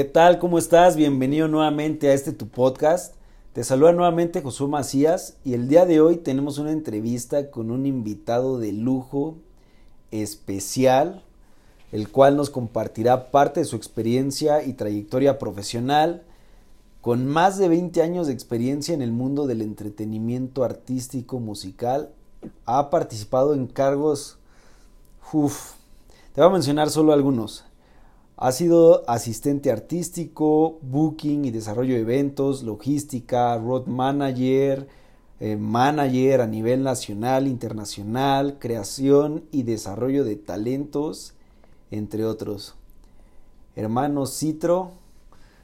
¿Qué tal? ¿Cómo estás? Bienvenido nuevamente a este tu podcast. Te saluda nuevamente Josué Macías y el día de hoy tenemos una entrevista con un invitado de lujo especial, el cual nos compartirá parte de su experiencia y trayectoria profesional. Con más de 20 años de experiencia en el mundo del entretenimiento artístico musical, ha participado en cargos... Uf, te voy a mencionar solo algunos. Ha sido asistente artístico, booking y desarrollo de eventos, logística, road manager, eh, manager a nivel nacional, internacional, creación y desarrollo de talentos, entre otros. Hermano Citro,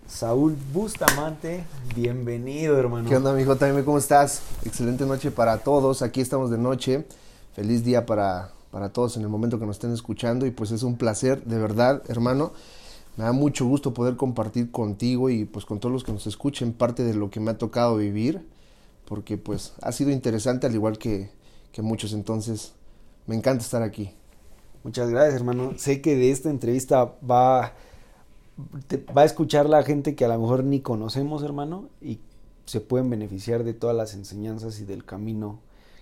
Saúl Bustamante, bienvenido hermano. ¿Qué onda, amigo? También, ¿cómo estás? Excelente noche para todos. Aquí estamos de noche. Feliz día para, para todos en el momento que nos estén escuchando. Y pues es un placer, de verdad, hermano. Me da mucho gusto poder compartir contigo y pues con todos los que nos escuchen parte de lo que me ha tocado vivir. Porque pues ha sido interesante al igual que, que muchos. Entonces, me encanta estar aquí. Muchas gracias, hermano. Sé que de esta entrevista va va a escuchar la gente que a lo mejor ni conocemos, hermano, y se pueden beneficiar de todas las enseñanzas y del camino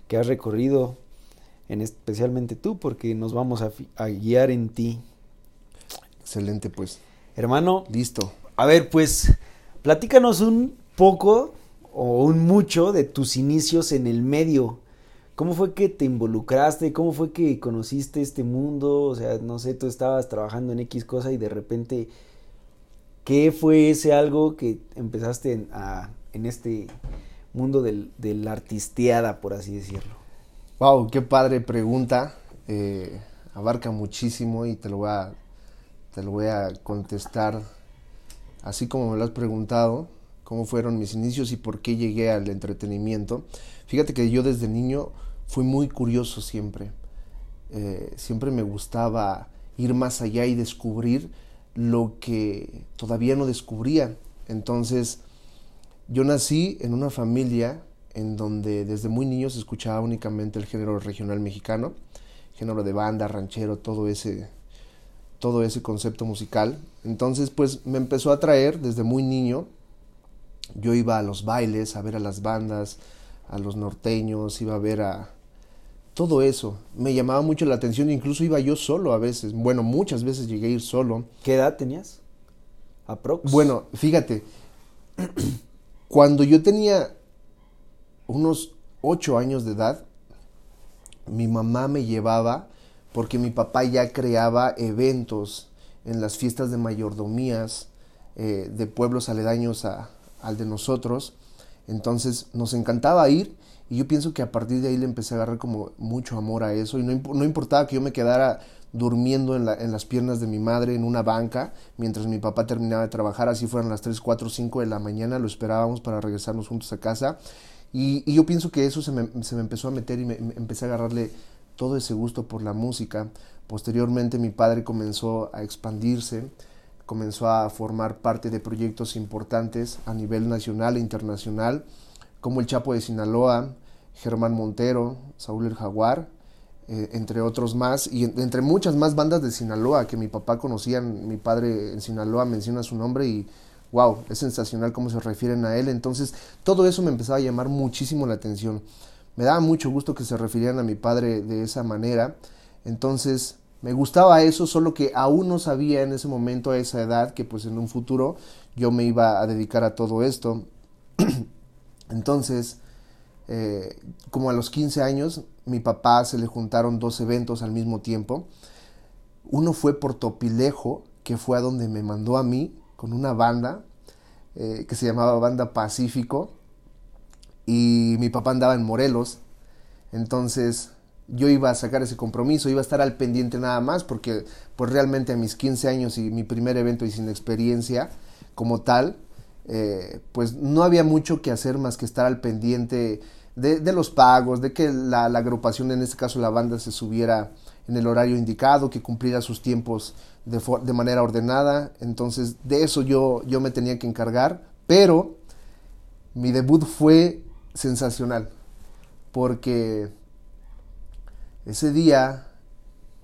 que has recorrido, en especialmente tú, porque nos vamos a, a guiar en ti. Excelente, pues. Hermano. Listo. A ver, pues, platícanos un poco o un mucho de tus inicios en el medio. ¿Cómo fue que te involucraste? ¿Cómo fue que conociste este mundo? O sea, no sé, tú estabas trabajando en X cosa y de repente ¿Qué fue ese algo que empezaste en, a, en este mundo del, de la artisteada, por así decirlo? Wow, qué padre pregunta. Eh, abarca muchísimo y te lo voy a, te lo voy a contestar así como me lo has preguntado, cómo fueron mis inicios y por qué llegué al entretenimiento. Fíjate que yo desde niño fui muy curioso siempre. Eh, siempre me gustaba ir más allá y descubrir lo que todavía no descubría. Entonces, yo nací en una familia en donde desde muy niño se escuchaba únicamente el género regional mexicano, género de banda, ranchero, todo ese todo ese concepto musical. Entonces, pues me empezó a atraer desde muy niño. Yo iba a los bailes, a ver a las bandas, a los norteños, iba a ver a, todo eso me llamaba mucho la atención, incluso iba yo solo a veces, bueno, muchas veces llegué a ir solo. ¿Qué edad tenías? Aprox. Bueno, fíjate, cuando yo tenía unos ocho años de edad, mi mamá me llevaba porque mi papá ya creaba eventos en las fiestas de mayordomías eh, de pueblos aledaños a, al de nosotros. Entonces nos encantaba ir y yo pienso que a partir de ahí le empecé a agarrar como mucho amor a eso. Y no, no importaba que yo me quedara durmiendo en, la, en, las piernas de mi madre en una banca mientras mi papá terminaba de trabajar, así fueran las 3, 4, 5 de la mañana, lo esperábamos para regresarnos juntos a casa. Y, yo pienso que eso se me, se me empezó a meter y me, me, empecé a agarrarle todo ese gusto por la música. Posteriormente mi padre comenzó a expandirse, comenzó a formar parte de proyectos importantes a nivel nacional e internacional como el Chapo de Sinaloa, Germán Montero, Saúl el Jaguar, eh, entre otros más, y entre muchas más bandas de Sinaloa que mi papá conocía, mi padre en Sinaloa menciona su nombre y wow, es sensacional cómo se refieren a él. Entonces, todo eso me empezaba a llamar muchísimo la atención. Me daba mucho gusto que se refirieran a mi padre de esa manera. Entonces, me gustaba eso, solo que aún no sabía en ese momento, a esa edad, que pues en un futuro yo me iba a dedicar a todo esto. Entonces, eh, como a los 15 años, mi papá se le juntaron dos eventos al mismo tiempo. Uno fue por Topilejo, que fue a donde me mandó a mí con una banda eh, que se llamaba Banda Pacífico. Y mi papá andaba en Morelos. Entonces yo iba a sacar ese compromiso, iba a estar al pendiente nada más, porque pues realmente a mis 15 años y mi primer evento y sin experiencia como tal, eh, pues no había mucho que hacer más que estar al pendiente de, los pagos, de que la, agrupación, en este caso la banda, se subiera en el horario indicado, que cumpliera sus tiempos de, de manera ordenada. Entonces de eso yo, yo me tenía que encargar, pero mi debut fue sensacional, porque ese día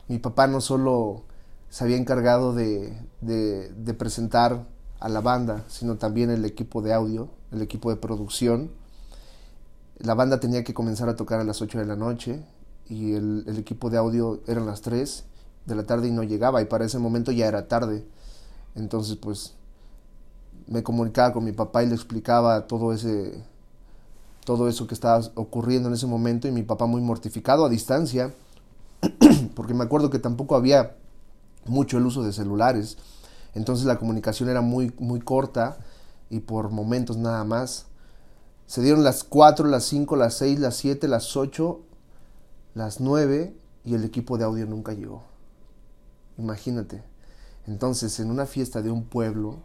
mi papá no solo se había encargado de, de, presentar a la banda, sino también el equipo de audio, el equipo de producción. La banda tenía que comenzar a tocar a las 8 de la noche y el, equipo de audio eran las 3 de la tarde y no llegaba y para ese momento ya era tarde. Entonces pues me comunicaba con mi papá y le explicaba todo ese todo eso que estaba ocurriendo en ese momento y mi papá muy mortificado a distancia porque me acuerdo que tampoco había mucho el uso de celulares entonces la comunicación era muy muy corta y por momentos nada más se dieron las 4, las 5, las 6, las 7, las 8, las 9 y el equipo de audio nunca llegó. Imagínate. Entonces, en una fiesta de un pueblo,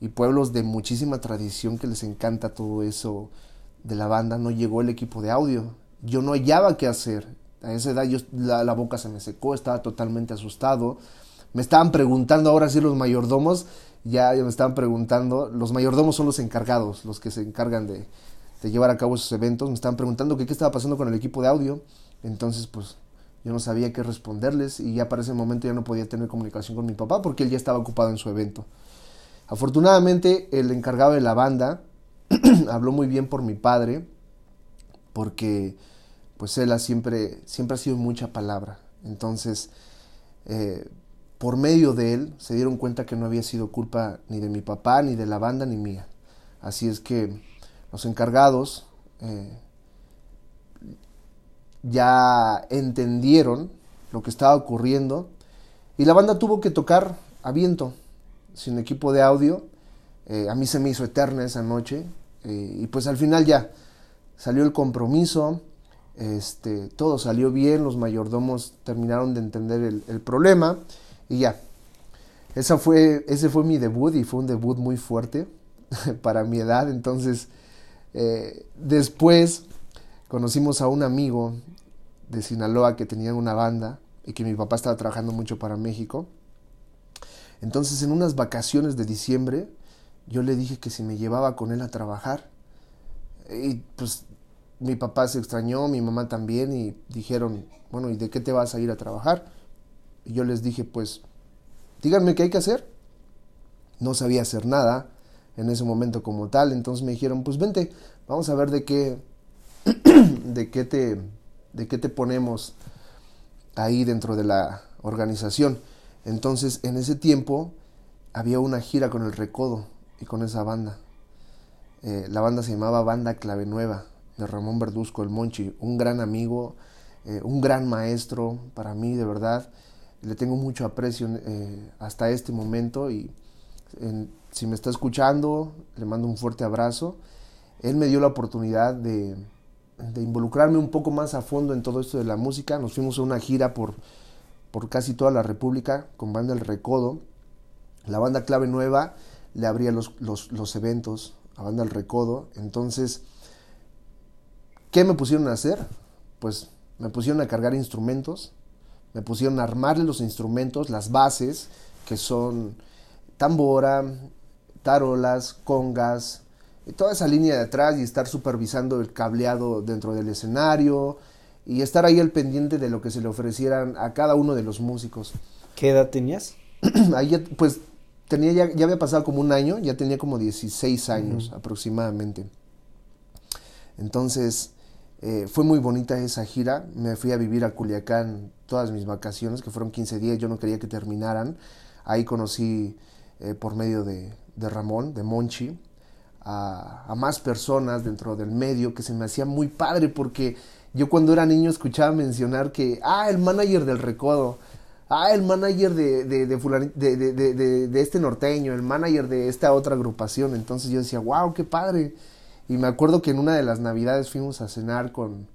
y pueblos de muchísima tradición que les encanta todo eso de la banda, no llegó el equipo de audio. Yo no hallaba qué hacer. A esa edad yo, la, boca se me secó, estaba totalmente asustado. Me estaban preguntando ahora si los mayordomos, ya, me estaban preguntando, los mayordomos son los encargados, los que se encargan de, de llevar a cabo esos eventos, me estaban preguntando qué estaba pasando con el equipo de audio. Entonces, pues yo no sabía qué responderles y ya para ese momento ya no podía tener comunicación con mi papá porque él ya estaba ocupado en su evento. Afortunadamente el encargado de la banda habló muy bien por mi padre porque pues él ha siempre, siempre ha sido mucha palabra. Entonces, eh, por medio de él se dieron cuenta que no había sido culpa ni de mi papá, ni de la banda, ni mía. Así es que los encargados eh, ya entendieron lo que estaba ocurriendo y la banda tuvo que tocar a viento, sin equipo de audio. Eh, a mí se me hizo eterna esa noche eh, y pues al final ya salió el compromiso, este, todo salió bien, los mayordomos terminaron de entender el, problema y ya. Esa fue, ese fue mi debut y fue un debut muy fuerte para mi edad. Entonces, eh, después conocimos a un amigo de Sinaloa que tenían una banda y que mi papá estaba trabajando mucho para México. Entonces en unas vacaciones de diciembre yo le dije que si me llevaba con él a trabajar. Y pues mi papá se extrañó, mi mamá también y dijeron, bueno, ¿y de qué te vas a ir a trabajar? Y yo les dije, pues díganme qué hay que hacer. No sabía hacer nada en ese momento como tal, entonces me dijeron, pues vente, vamos a ver de qué, de qué te de qué te ponemos ahí dentro de la organización. Entonces, en ese tiempo había una gira con el Recodo y con esa banda. Eh, la banda se llamaba Banda Clave Nueva, de Ramón Verduzco el Monchi, un gran amigo, eh, un gran maestro para mí, de verdad. Le tengo mucho aprecio eh, hasta este momento y si me está escuchando, le mando un fuerte abrazo. Él me dio la oportunidad de, de involucrarme un poco más a fondo en todo esto de la música. Nos fuimos a una gira por, por casi toda la República con Banda El Recodo. La banda Clave Nueva le abría los, los, eventos a Banda El Recodo. Entonces, ¿qué me pusieron a hacer? Pues me pusieron a cargar instrumentos, me pusieron a armarle los instrumentos, las bases, que son tambora, tarolas, congas, toda esa línea de atrás y estar supervisando el cableado dentro del escenario y estar ahí al pendiente de lo que se le ofrecieran a cada uno de los músicos. ¿Qué edad tenías? ahí pues tenía ya, ya, había pasado como un año, ya tenía como 16 años aproximadamente. Entonces eh, fue muy bonita esa gira, me fui a vivir a Culiacán todas mis vacaciones, que fueron 15 días, yo no quería que terminaran. Ahí conocí eh, por medio de, de Ramón, de Monchi, a, más personas dentro del medio que se me hacía muy padre porque yo cuando era niño escuchaba mencionar que, ah, el manager del recodo, ah, el manager de, de, de, de, este norteño, el manager de esta otra agrupación. Entonces yo decía, wow, qué padre. Y me acuerdo que en una de las navidades fuimos a cenar con,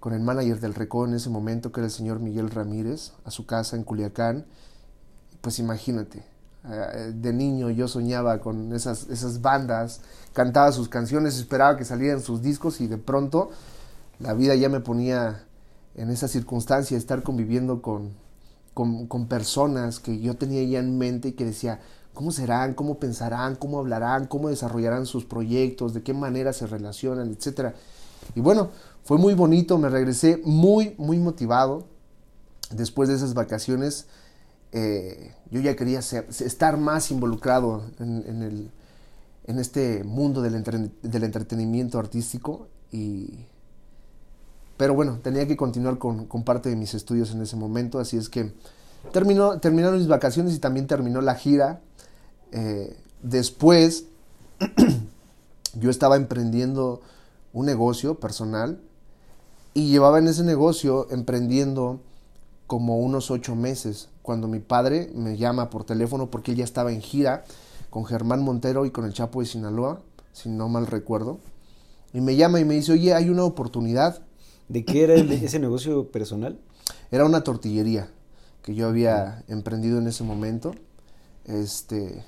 con el manager del recodo en ese momento, que era el señor Miguel Ramírez, a su casa en Culiacán. Pues imagínate, de niño yo soñaba con esas, esas bandas, cantaba sus canciones, esperaba que salieran sus discos y de pronto la vida ya me ponía en esa circunstancia, estar conviviendo con, con, personas que yo tenía ya en mente y que decía, ¿cómo serán? ¿Cómo pensarán? ¿Cómo hablarán? ¿Cómo desarrollarán sus proyectos? ¿De qué manera se relacionan? Etcétera. Y bueno, fue muy bonito, me regresé muy, muy motivado después de esas vacaciones eh, yo ya quería estar más involucrado en, este mundo del, entretenimiento artístico y pero bueno, tenía que continuar con, con, parte de mis estudios en ese momento, así es que terminó, terminaron mis vacaciones y también terminó la gira. Eh, después yo estaba emprendiendo un negocio personal y llevaba en ese negocio emprendiendo como unos ocho meses, cuando mi padre me llama por teléfono porque él ya estaba en gira con Germán Montero y con el Chapo de Sinaloa, si no mal recuerdo. Y me llama y me dice, oye, hay una oportunidad. ¿De qué era ese negocio personal? Era una tortillería que yo había emprendido en ese momento. Este,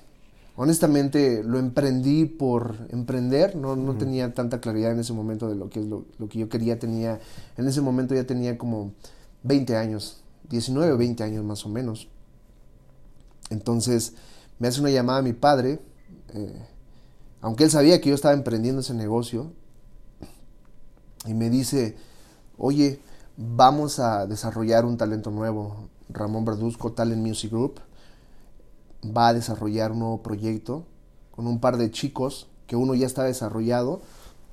honestamente lo emprendí por emprender, no, no tenía tanta claridad en ese momento de lo que es lo, lo, que yo quería, tenía, en ese momento ya tenía como 20 años, 19 o 20 años más o menos. Entonces me hace una llamada a mi padre, eh, aunque él sabía que yo estaba emprendiendo ese negocio, y me dice, oye, vamos a desarrollar un talento nuevo. Ramón Bradusco Talent Music Group va a desarrollar un nuevo proyecto con un par de chicos, que uno ya está desarrollado,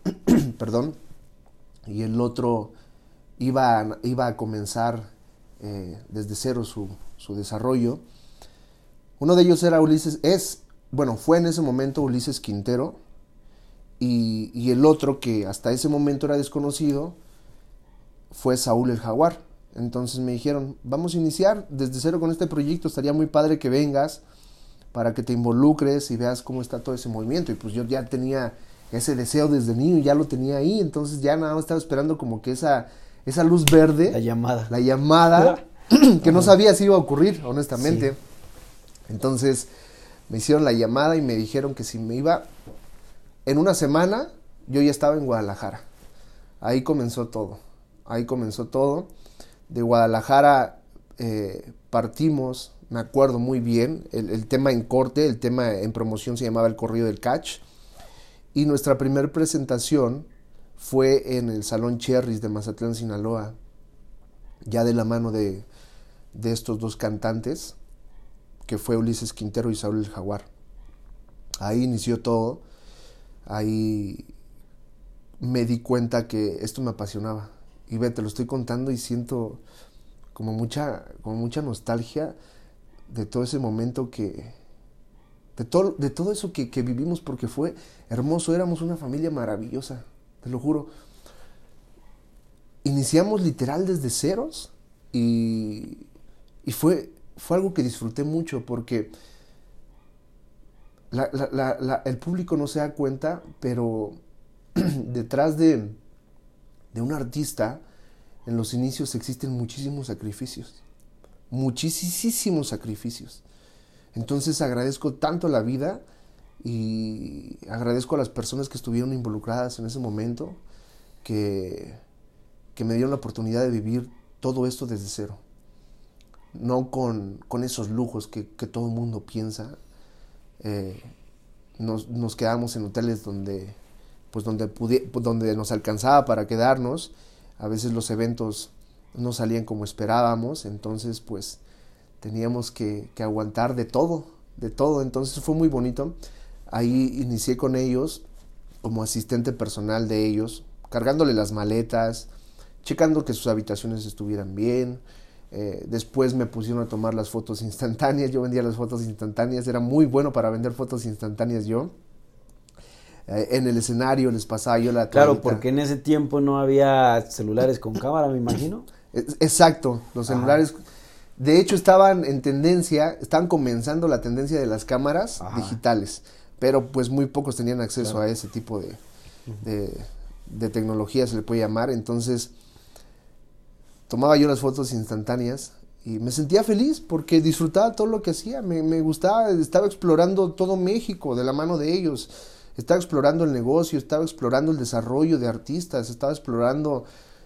perdón, y el otro iba a, iba a comenzar eh, desde cero su, su, desarrollo. Uno de ellos era Ulises, es, bueno, fue en ese momento Ulises Quintero, y, y el otro que hasta ese momento era desconocido fue Saúl el Jaguar. Entonces me dijeron, vamos a iniciar desde cero con este proyecto, estaría muy padre que vengas para que te involucres y veas cómo está todo ese movimiento. Y pues yo ya tenía ese deseo desde niño, ya lo tenía ahí, entonces ya nada más estaba esperando como que esa esa luz verde. La llamada. La llamada, que no sabía si iba a ocurrir, honestamente. Entonces me hicieron la llamada y me dijeron que si me iba en una semana, yo ya estaba en Guadalajara. Ahí comenzó todo. Ahí comenzó todo. De Guadalajara eh, partimos, me acuerdo muy bien, el, el, tema en corte, el tema en promoción se llamaba El Corrido del Catch. Y nuestra primera presentación fue en el Salón Cherries de Mazatlán, Sinaloa, ya de la mano de, estos dos cantantes, que fue Ulises Quintero y Saúl el Jaguar. Ahí inició todo, ahí me di cuenta que esto me apasionaba. Y ve, te lo estoy contando y siento como mucha, como mucha nostalgia de todo ese momento que, de todo, de todo eso que, vivimos porque fue hermoso, éramos una familia maravillosa te lo juro. Iniciamos literal desde ceros y, y fue, fue algo que disfruté mucho porque el público no se da cuenta, pero detrás de, de un artista, en los inicios existen muchísimos sacrificios, muchísimos sacrificios. Entonces agradezco tanto la vida y agradezco a las personas que estuvieron involucradas en ese momento, que, que me dieron la oportunidad de vivir todo esto desde cero. No con, con esos lujos que, que, todo el mundo piensa. Eh, nos, nos, quedamos en hoteles donde, pues donde, donde nos alcanzaba para quedarnos. A veces los eventos no salían como esperábamos, entonces pues teníamos que, que aguantar de todo, de todo. Entonces fue muy bonito. Ahí inicié con ellos como asistente personal de ellos, cargándole las maletas, checando que sus habitaciones estuvieran bien. Eh, después me pusieron a tomar las fotos instantáneas. Yo vendía las fotos instantáneas. Era muy bueno para vender fotos instantáneas yo. Eh, en el escenario les pasaba yo la Claro, porque en ese tiempo no había celulares con cámara, me imagino. Exacto, los celulares. De hecho, estaban en tendencia, estaban comenzando la tendencia de las cámaras digitales pero pues muy pocos tenían acceso a ese tipo de, de, tecnología, se le puede llamar. Entonces, tomaba yo las fotos instantáneas y me sentía feliz porque disfrutaba todo lo que hacía, me, me, gustaba, estaba explorando todo México de la mano de ellos, estaba explorando el negocio, estaba explorando el desarrollo de artistas, estaba explorando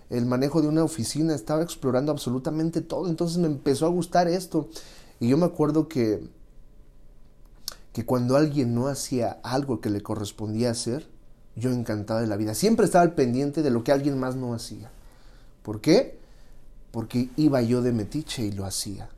el manejo de una oficina, estaba explorando absolutamente todo, entonces me empezó a gustar esto. Y yo me acuerdo que que cuando alguien no hacía algo que le correspondía hacer, yo encantado de la vida. Siempre estaba al pendiente de lo que alguien más no hacía. ¿Por qué? Porque iba yo de metiche y lo hacía.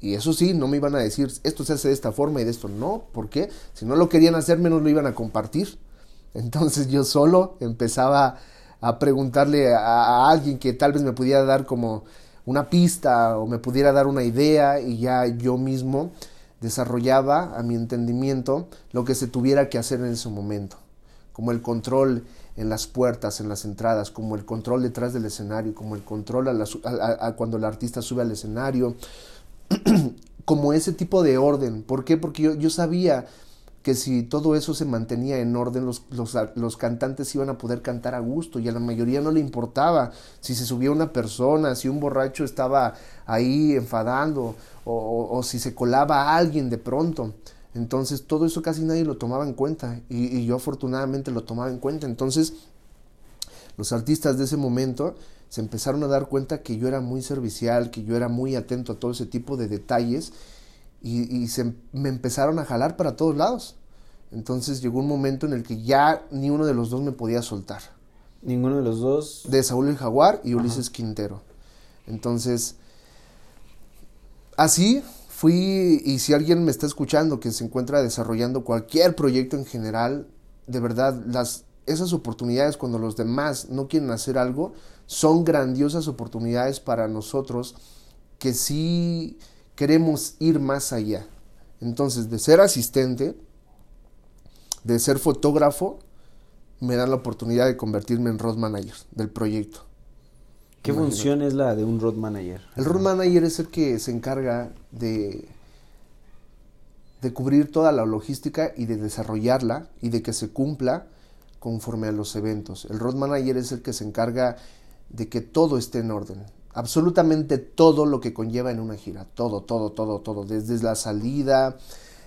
Y eso sí, no me iban a decir, esto se hace de esta forma y de esto no. ¿Por qué? Si no lo querían hacer, menos lo iban a compartir. Entonces yo solo empezaba a preguntarle a, alguien que tal vez me pudiera dar como una pista o me pudiera dar una idea y ya yo mismo desarrollaba a mi entendimiento lo que se tuviera que hacer en ese momento, como el control en las puertas, en las entradas, como el control detrás del escenario, como el control a cuando el artista sube al escenario, como ese tipo de orden. ¿Por qué? Porque yo sabía que si todo eso se mantenía en orden, los, los, cantantes iban a poder cantar a gusto y a la mayoría no le importaba si se subía una persona, si un borracho estaba ahí enfadando o, o, si se colaba alguien de pronto. Entonces todo eso casi nadie lo tomaba en cuenta y, y yo afortunadamente lo tomaba en cuenta. Entonces los artistas de ese momento se empezaron a dar cuenta que yo era muy servicial, que yo era muy atento a todo ese tipo de detalles y, se, me empezaron a jalar para todos lados. Entonces llegó un momento en el que ya ni uno de los dos me podía soltar. Ninguno de los dos. De Saúl el Jaguar y Ulises Quintero. Entonces, así fui, y si alguien me está escuchando que se encuentra desarrollando cualquier proyecto en general, de verdad, las, esas oportunidades cuando los demás no quieren hacer algo, son grandiosas oportunidades para nosotros que sí queremos ir más allá. Entonces, de ser asistente, de ser fotógrafo, me dan la oportunidad de convertirme en road manager del proyecto. ¿Qué función es la de un road manager? El road manager es el que se encarga de, de cubrir toda la logística y de desarrollarla y de que se cumpla conforme a los eventos. El road manager es el que se encarga de que todo esté en orden absolutamente todo lo que conlleva en una gira, todo, todo, todo, todo, desde la salida,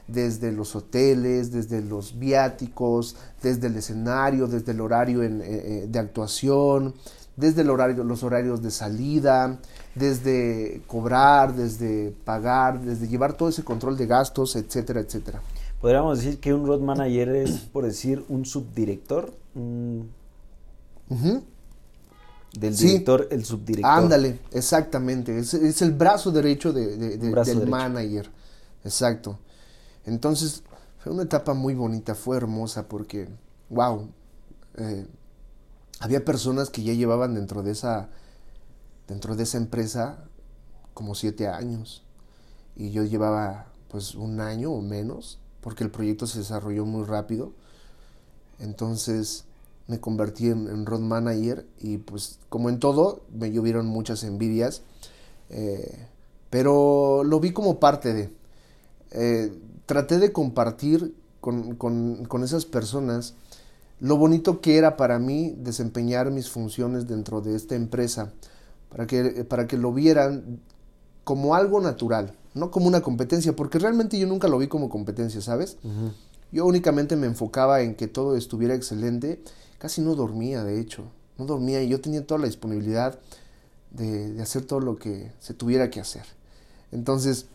desde los hoteles, desde los viáticos, desde el escenario, desde el horario eh, eh, de actuación, desde el horario, los horarios de salida, desde cobrar, desde pagar, desde llevar todo ese control de gastos, etcétera, etcétera. Podríamos decir que un road manager es, por decir, un subdirector. Del director, el subdirector. Ándale, exactamente. Es, el brazo derecho de, del manager. Exacto. Entonces, fue una etapa muy bonita, fue hermosa porque, wow, eh, había personas que ya llevaban dentro de esa, dentro de esa empresa como siete años. Y yo llevaba pues un año o menos, porque el proyecto se desarrolló muy rápido. Entonces, me convertí en, road manager y pues como en todo me llovieron muchas envidias, eh, pero lo vi como parte de... Eh, traté de compartir con, con, esas personas lo bonito que era para mí desempeñar mis funciones dentro de esta empresa, para que, para que lo vieran como algo natural, no como una competencia, porque realmente yo nunca lo vi como competencia, ¿sabes? Yo únicamente me enfocaba en que todo estuviera excelente casi no dormía, de hecho, no dormía y yo tenía toda la disponibilidad de, hacer todo lo que se tuviera que hacer. Entonces,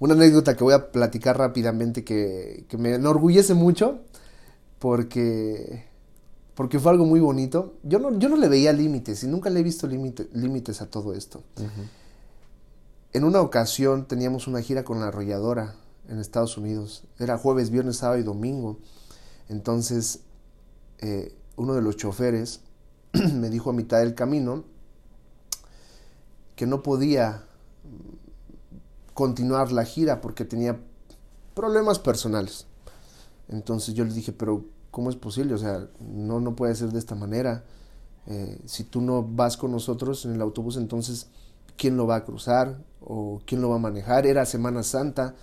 una anécdota que voy a platicar rápidamente que, me enorgullece mucho porque, porque fue algo muy bonito. Yo no, yo no le veía límites y nunca le he visto límites a todo esto. En una ocasión teníamos una gira con la arrolladora en Estados Unidos. Era jueves, viernes, sábado y domingo. Entonces eh, uno de los choferes me dijo a mitad del camino que no podía continuar la gira porque tenía problemas personales. Entonces yo le dije, pero ¿cómo es posible? O sea, no, no puede ser de esta manera. Eh, si tú no vas con nosotros en el autobús, entonces, ¿quién lo va a cruzar? ¿O quién lo va a manejar? Era Semana Santa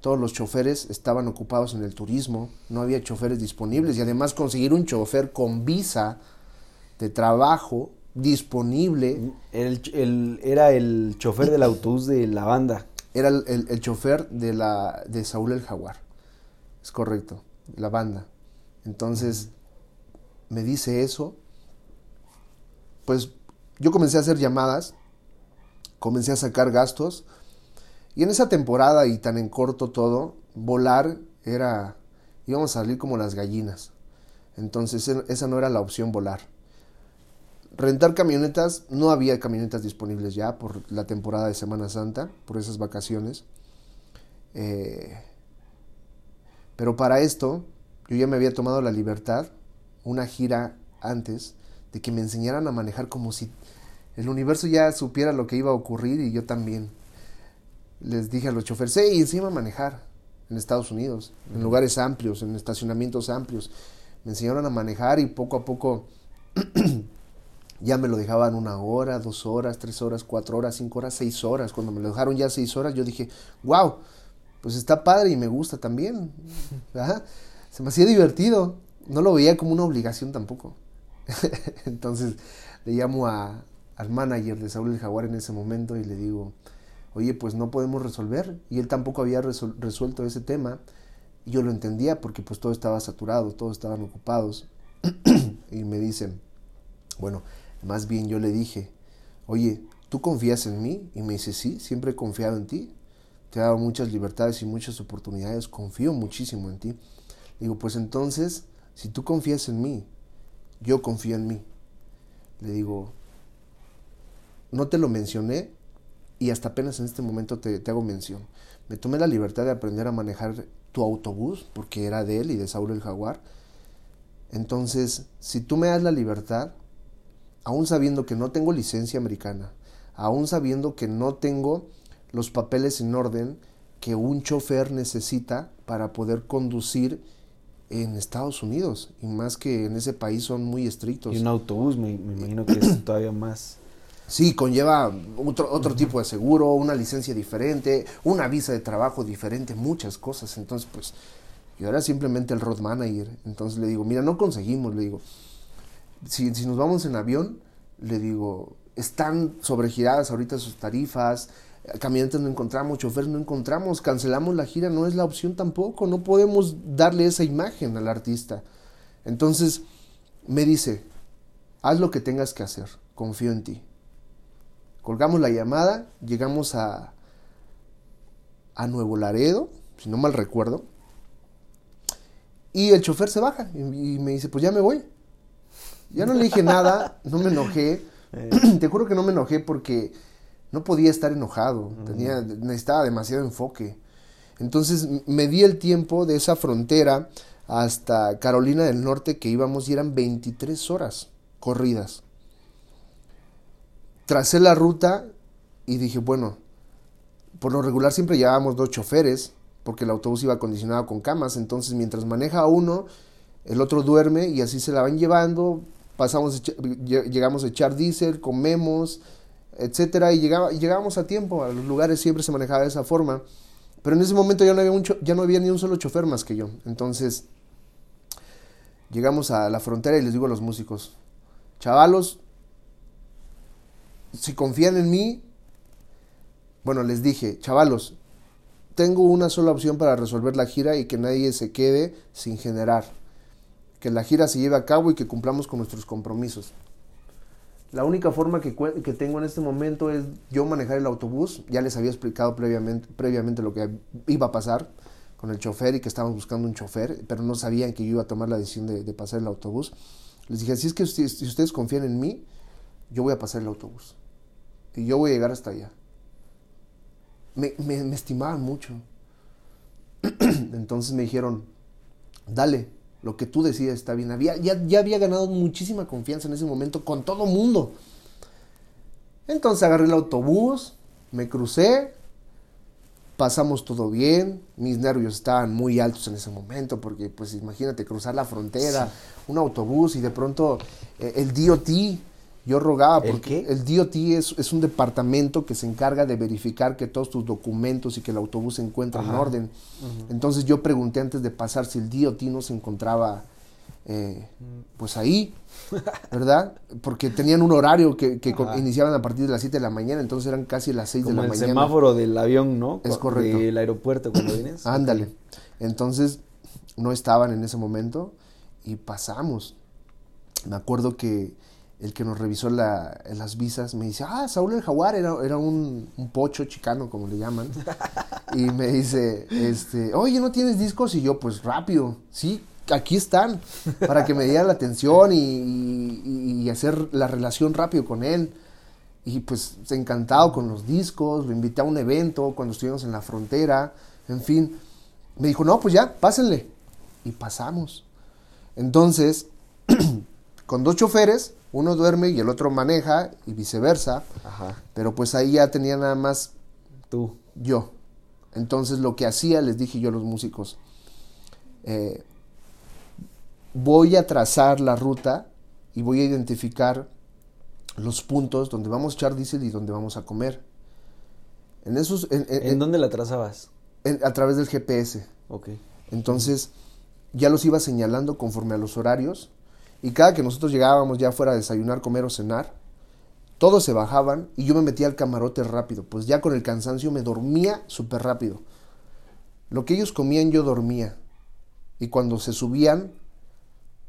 todos los choferes estaban ocupados en el turismo, no había choferes disponibles y además conseguir un chofer con visa de trabajo disponible. El, era el chofer del autobús de la banda. Era el, chofer de, la, de Saúl el Jaguar, es correcto, la banda. Entonces me dice eso, pues yo comencé a hacer llamadas, comencé a sacar gastos, y en esa temporada y tan en corto todo, volar era, íbamos a salir como las gallinas. Entonces esa no era la opción volar. rentar camionetas, no había camionetas disponibles ya por la temporada de Semana Santa, por esas vacaciones. Eh, pero para esto, yo ya me había tomado la libertad, una gira antes, de que me enseñaran a manejar como si el universo ya supiera lo que iba a ocurrir y yo también. Les dije a los choferes, hey, encima a manejar en Estados Unidos, en lugares amplios, en estacionamientos amplios. Me enseñaron a manejar y poco a poco ya me lo dejaban una hora, dos horas, tres horas, cuatro horas, cinco horas, seis horas. Cuando me lo dejaron ya seis horas, yo dije, wow, pues está padre y me gusta también. Se me hacía divertido. No lo veía como una obligación tampoco. Entonces le llamo a, al manager de Saúl el Jaguar en ese momento y le digo, oye, pues no podemos resolver. Y él tampoco había resuelto ese tema. Y yo lo entendía porque pues todo estaba saturado, todos estaban ocupados. y me dicen, bueno, más bien yo le dije, oye, ¿tú confías en mí? Y me dice, sí, siempre he confiado en ti. Te he dado muchas libertades y muchas oportunidades. Confío muchísimo en ti. Digo, pues entonces, si tú confías en mí, yo confío en mí. Le digo, no te lo mencioné y hasta apenas en este momento te, hago mención. Me tomé la libertad de aprender a manejar tu autobús, porque era de él y de Saúl el Jaguar. Entonces, si tú me das la libertad, aún sabiendo que no tengo licencia americana, aún sabiendo que no tengo los papeles en orden que un chofer necesita para poder conducir en Estados Unidos, y más que en ese país son muy estrictos. Y un autobús, me imagino que es todavía más Sí, conlleva otro, otro tipo de seguro, una licencia diferente, una visa de trabajo diferente, muchas cosas. Entonces, pues, yo era simplemente el road manager. Entonces le digo, mira, no conseguimos, le digo, si, si nos vamos en avión, le digo, están sobregiradas ahorita sus tarifas, camionetas no encontramos, choferes no encontramos, cancelamos la gira, no es la opción tampoco, no podemos darle esa imagen al artista. Entonces me dice, haz lo que tengas que hacer, confío en ti. Colgamos la llamada, llegamos a, a Nuevo Laredo, si no mal recuerdo, y el chofer se baja y, me dice, pues ya me voy. Ya no le dije nada, no me enojé. Eh. Te juro que no me enojé porque no podía estar enojado, tenía, necesitaba demasiado enfoque. Entonces me di el tiempo de esa frontera hasta Carolina del Norte que íbamos y eran 23 horas corridas tracé la ruta y dije, bueno, por lo regular siempre llevábamos dos choferes, porque el autobús iba acondicionado con camas, entonces mientras maneja uno, el otro duerme y así se la van llevando, pasamos, llegamos a echar diésel, comemos, etcétera, y llegaba, llegábamos a tiempo, a los lugares siempre se manejaba de esa forma, pero en ese momento ya no había, ya no había ni un solo chofer más que yo, entonces llegamos a la frontera y les digo a los músicos, chavalos, si confían en mí, bueno, les dije, chavalos, tengo una sola opción para resolver la gira y que nadie se quede sin generar. Que la gira se lleve a cabo y que cumplamos con nuestros compromisos. La única forma que, que, tengo en este momento es yo manejar el autobús. Ya les había explicado previamente, lo que iba a pasar con el chofer y que estábamos buscando un chofer, pero no sabían que yo iba a tomar la decisión de, pasar el autobús. Les dije, así es que si ustedes confían en mí, yo voy a pasar el autobús. Y yo voy a llegar hasta allá. Me, me, estimaban mucho. Entonces me dijeron, dale, lo que tú decidas está bien. Había, ya, ya había ganado muchísima confianza en ese momento con todo mundo. Entonces agarré el autobús, me crucé, pasamos todo bien, mis nervios estaban muy altos en ese momento, porque pues imagínate cruzar la frontera, un autobús y de pronto eh, el DOT yo rogaba porque ¿El, DOT es, es, un departamento que se encarga de verificar que todos tus documentos y que el autobús se encuentra en orden. Entonces yo pregunté antes de pasar si el DOT no se encontraba eh, pues ahí, ¿verdad? Porque tenían un horario que, iniciaban a partir de las 7 de la mañana, entonces eran casi las 6 de la el mañana. el semáforo del avión, ¿no? Es correcto. Del aeropuerto cuando vienes. Ándale. Entonces no estaban en ese momento y pasamos. Me acuerdo que el que nos revisó las visas me dice, ah, Saúl el Jaguar era, era un, pocho chicano, como le llaman. y me dice, este, oye, ¿no tienes discos? Y yo, pues rápido, sí, aquí están, para que me diera la atención y, y, hacer la relación rápido con él. Y pues encantado con los discos, lo invité a un evento cuando estuvimos en la frontera, en fin. Me dijo, no, pues ya, pásenle. Y pasamos. Entonces, con dos choferes, uno duerme y el otro maneja y viceversa. Pero pues ahí ya tenía nada más tú. Yo. Entonces lo que hacía, les dije yo a los músicos, eh, voy a trazar la ruta y voy a identificar los puntos donde vamos a echar diésel y donde vamos a comer. En esos... ¿En, dónde la trazabas? a través del GPS. Ok. Entonces, ya los iba señalando conforme a los horarios. Y cada que nosotros llegábamos ya fuera a desayunar, comer o cenar, todos se bajaban y yo me metía al camarote rápido. Pues ya con el cansancio me dormía súper rápido. Lo que ellos comían yo dormía. Y cuando se subían,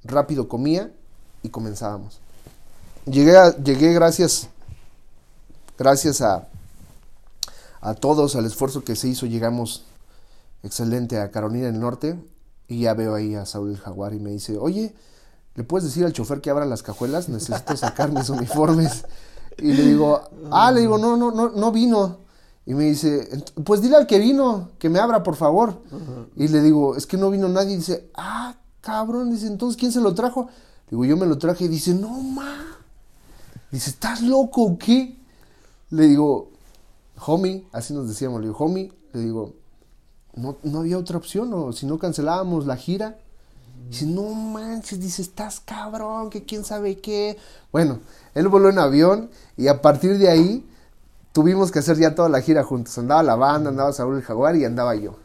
rápido comía y comenzábamos. Llegué, llegué gracias, gracias a, a todos, al esfuerzo que se hizo, llegamos excelente a Carolina del Norte y ya veo ahí a Saúl el Jaguar y me dice, oye, ¿le puedes decir al chofer que abra las cajuelas? Necesito sacar mis uniformes. Y le digo, ah, le digo, no, no, no, no vino. Y me dice, pues dile al que vino, que me abra, por favor. Y le digo, es que no vino nadie. Y dice, ah, cabrón. Dice, entonces, ¿quién se lo trajo? Digo, yo me lo traje. Y dice, no, ma. Dice, ¿estás loco o qué? Le digo, homie, así nos decíamos. Le digo, homie, le digo, no, no había otra opción. O si no cancelábamos la gira. Dice, no manches, dice, estás cabrón, que quién sabe qué. Bueno, él voló en avión y a partir de ahí tuvimos que hacer ya toda la gira juntos. Andaba la banda, andaba Saúl el Jaguar y andaba yo.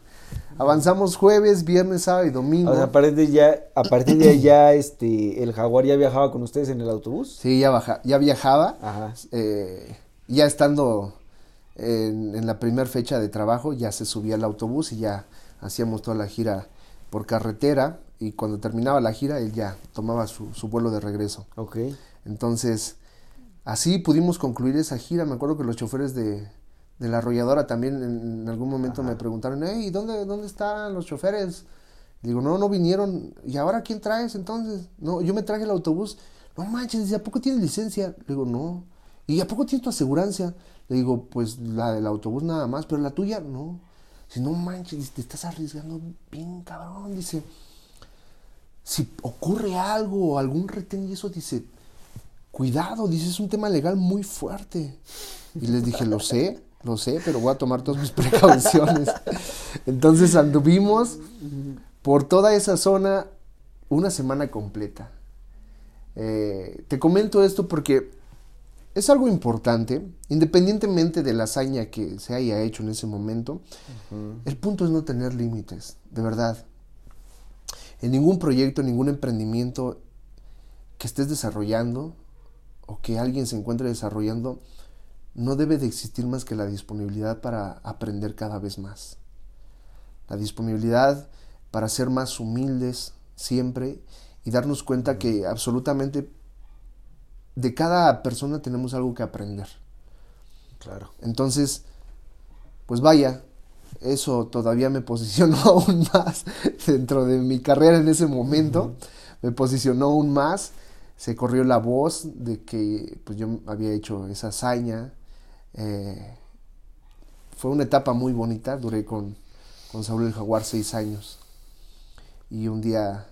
Avanzamos jueves, viernes, sábado y domingo. O sea, a partir de ya, a partir de ya, este, el Jaguar ya viajaba con ustedes en el autobús. Sí, ya baja, ya viajaba. Ajá. Eh, ya estando en, en la primera fecha de trabajo, ya se subía al autobús y ya hacíamos toda la gira por carretera. Y cuando terminaba la gira, él ya tomaba su, su vuelo de regreso. Ok. Entonces, así pudimos concluir esa gira. Me acuerdo que los choferes de, de la arrolladora también en, algún momento me preguntaron, hey, ¿dónde, ¿dónde están los choferes? digo, no, no vinieron. ¿Y ahora quién traes entonces? No, yo me traje el autobús. No manches, dice, ¿a poco tienes licencia? Le digo, no. ¿Y a poco tienes tu asegurancia? Le digo, pues la del autobús nada más, pero la tuya no. Dice, no manches, te estás arriesgando bien cabrón. Dice, si ocurre algo, o algún retén y eso, dice, cuidado, dice, es un tema legal muy fuerte. Y les dije, lo sé, lo sé, pero voy a tomar todas mis precauciones. Entonces anduvimos por toda esa zona una semana completa. Eh, te comento esto porque es algo importante, independientemente de la hazaña que se haya hecho en ese momento, el punto es no tener límites, de verdad. En ningún proyecto, en ningún emprendimiento que estés desarrollando, o que alguien se encuentre desarrollando, no debe de existir más que la disponibilidad para aprender cada vez más. La disponibilidad para ser más humildes siempre y darnos cuenta que absolutamente de cada persona tenemos algo que aprender. Claro. Entonces, pues vaya, eso todavía me posicionó aún más dentro de mi carrera en ese momento. Me posicionó aún más se corrió la voz de que pues yo había hecho esa hazaña. Eh, fue una etapa muy bonita, duré con, con Saúl el Jaguar seis años. Y un día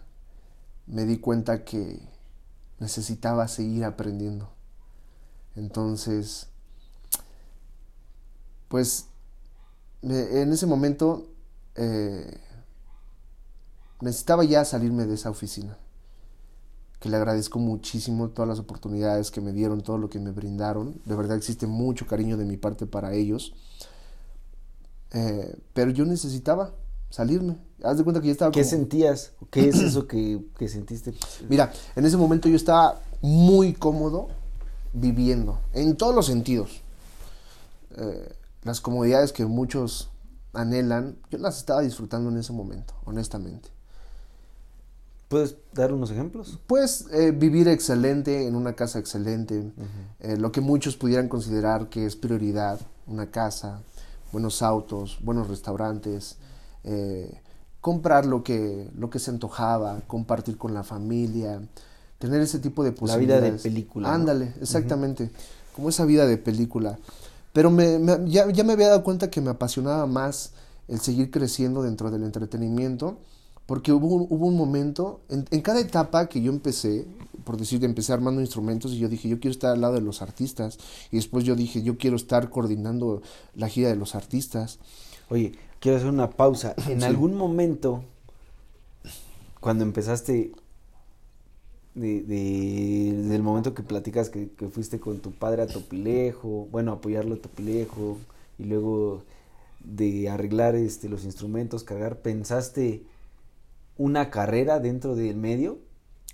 me di cuenta que necesitaba seguir aprendiendo. Entonces, pues en ese momento eh, necesitaba ya salirme de esa oficina que le agradezco muchísimo todas las oportunidades que me dieron, todo lo que me brindaron. De verdad existe mucho cariño de mi parte para ellos. Eh, pero yo necesitaba salirme. Haz de cuenta que yo estaba... ¿Qué sentías? ¿Qué es eso que, que, sentiste? Mira, en ese momento yo estaba muy cómodo viviendo, en todos los sentidos. Eh, las comodidades que muchos anhelan, yo las estaba disfrutando en ese momento, honestamente. ¿Puedes dar unos ejemplos? Pues eh, vivir excelente en una casa excelente, eh, lo que muchos pudieran considerar que es prioridad, una casa, buenos autos, buenos restaurantes, eh, comprar lo que, lo que se antojaba, compartir con la familia, tener ese tipo de posibilidades. La vida de película. Ándale, exactamente, como esa vida de película. Pero me, ya, ya, me había dado cuenta que me apasionaba más el seguir creciendo dentro del entretenimiento, porque hubo, hubo un momento, en, en, cada etapa que yo empecé, por decir, empecé armando instrumentos y yo dije, yo quiero estar al lado de los artistas, y después yo dije, yo quiero estar coordinando la gira de los artistas. Oye, quiero hacer una pausa. En algún momento, cuando empezaste, de, del momento que platicas que, que, fuiste con tu padre a Topilejo, bueno, apoyarlo a Topilejo, y luego de arreglar este, los instrumentos, cargar, ¿pensaste una carrera dentro del medio?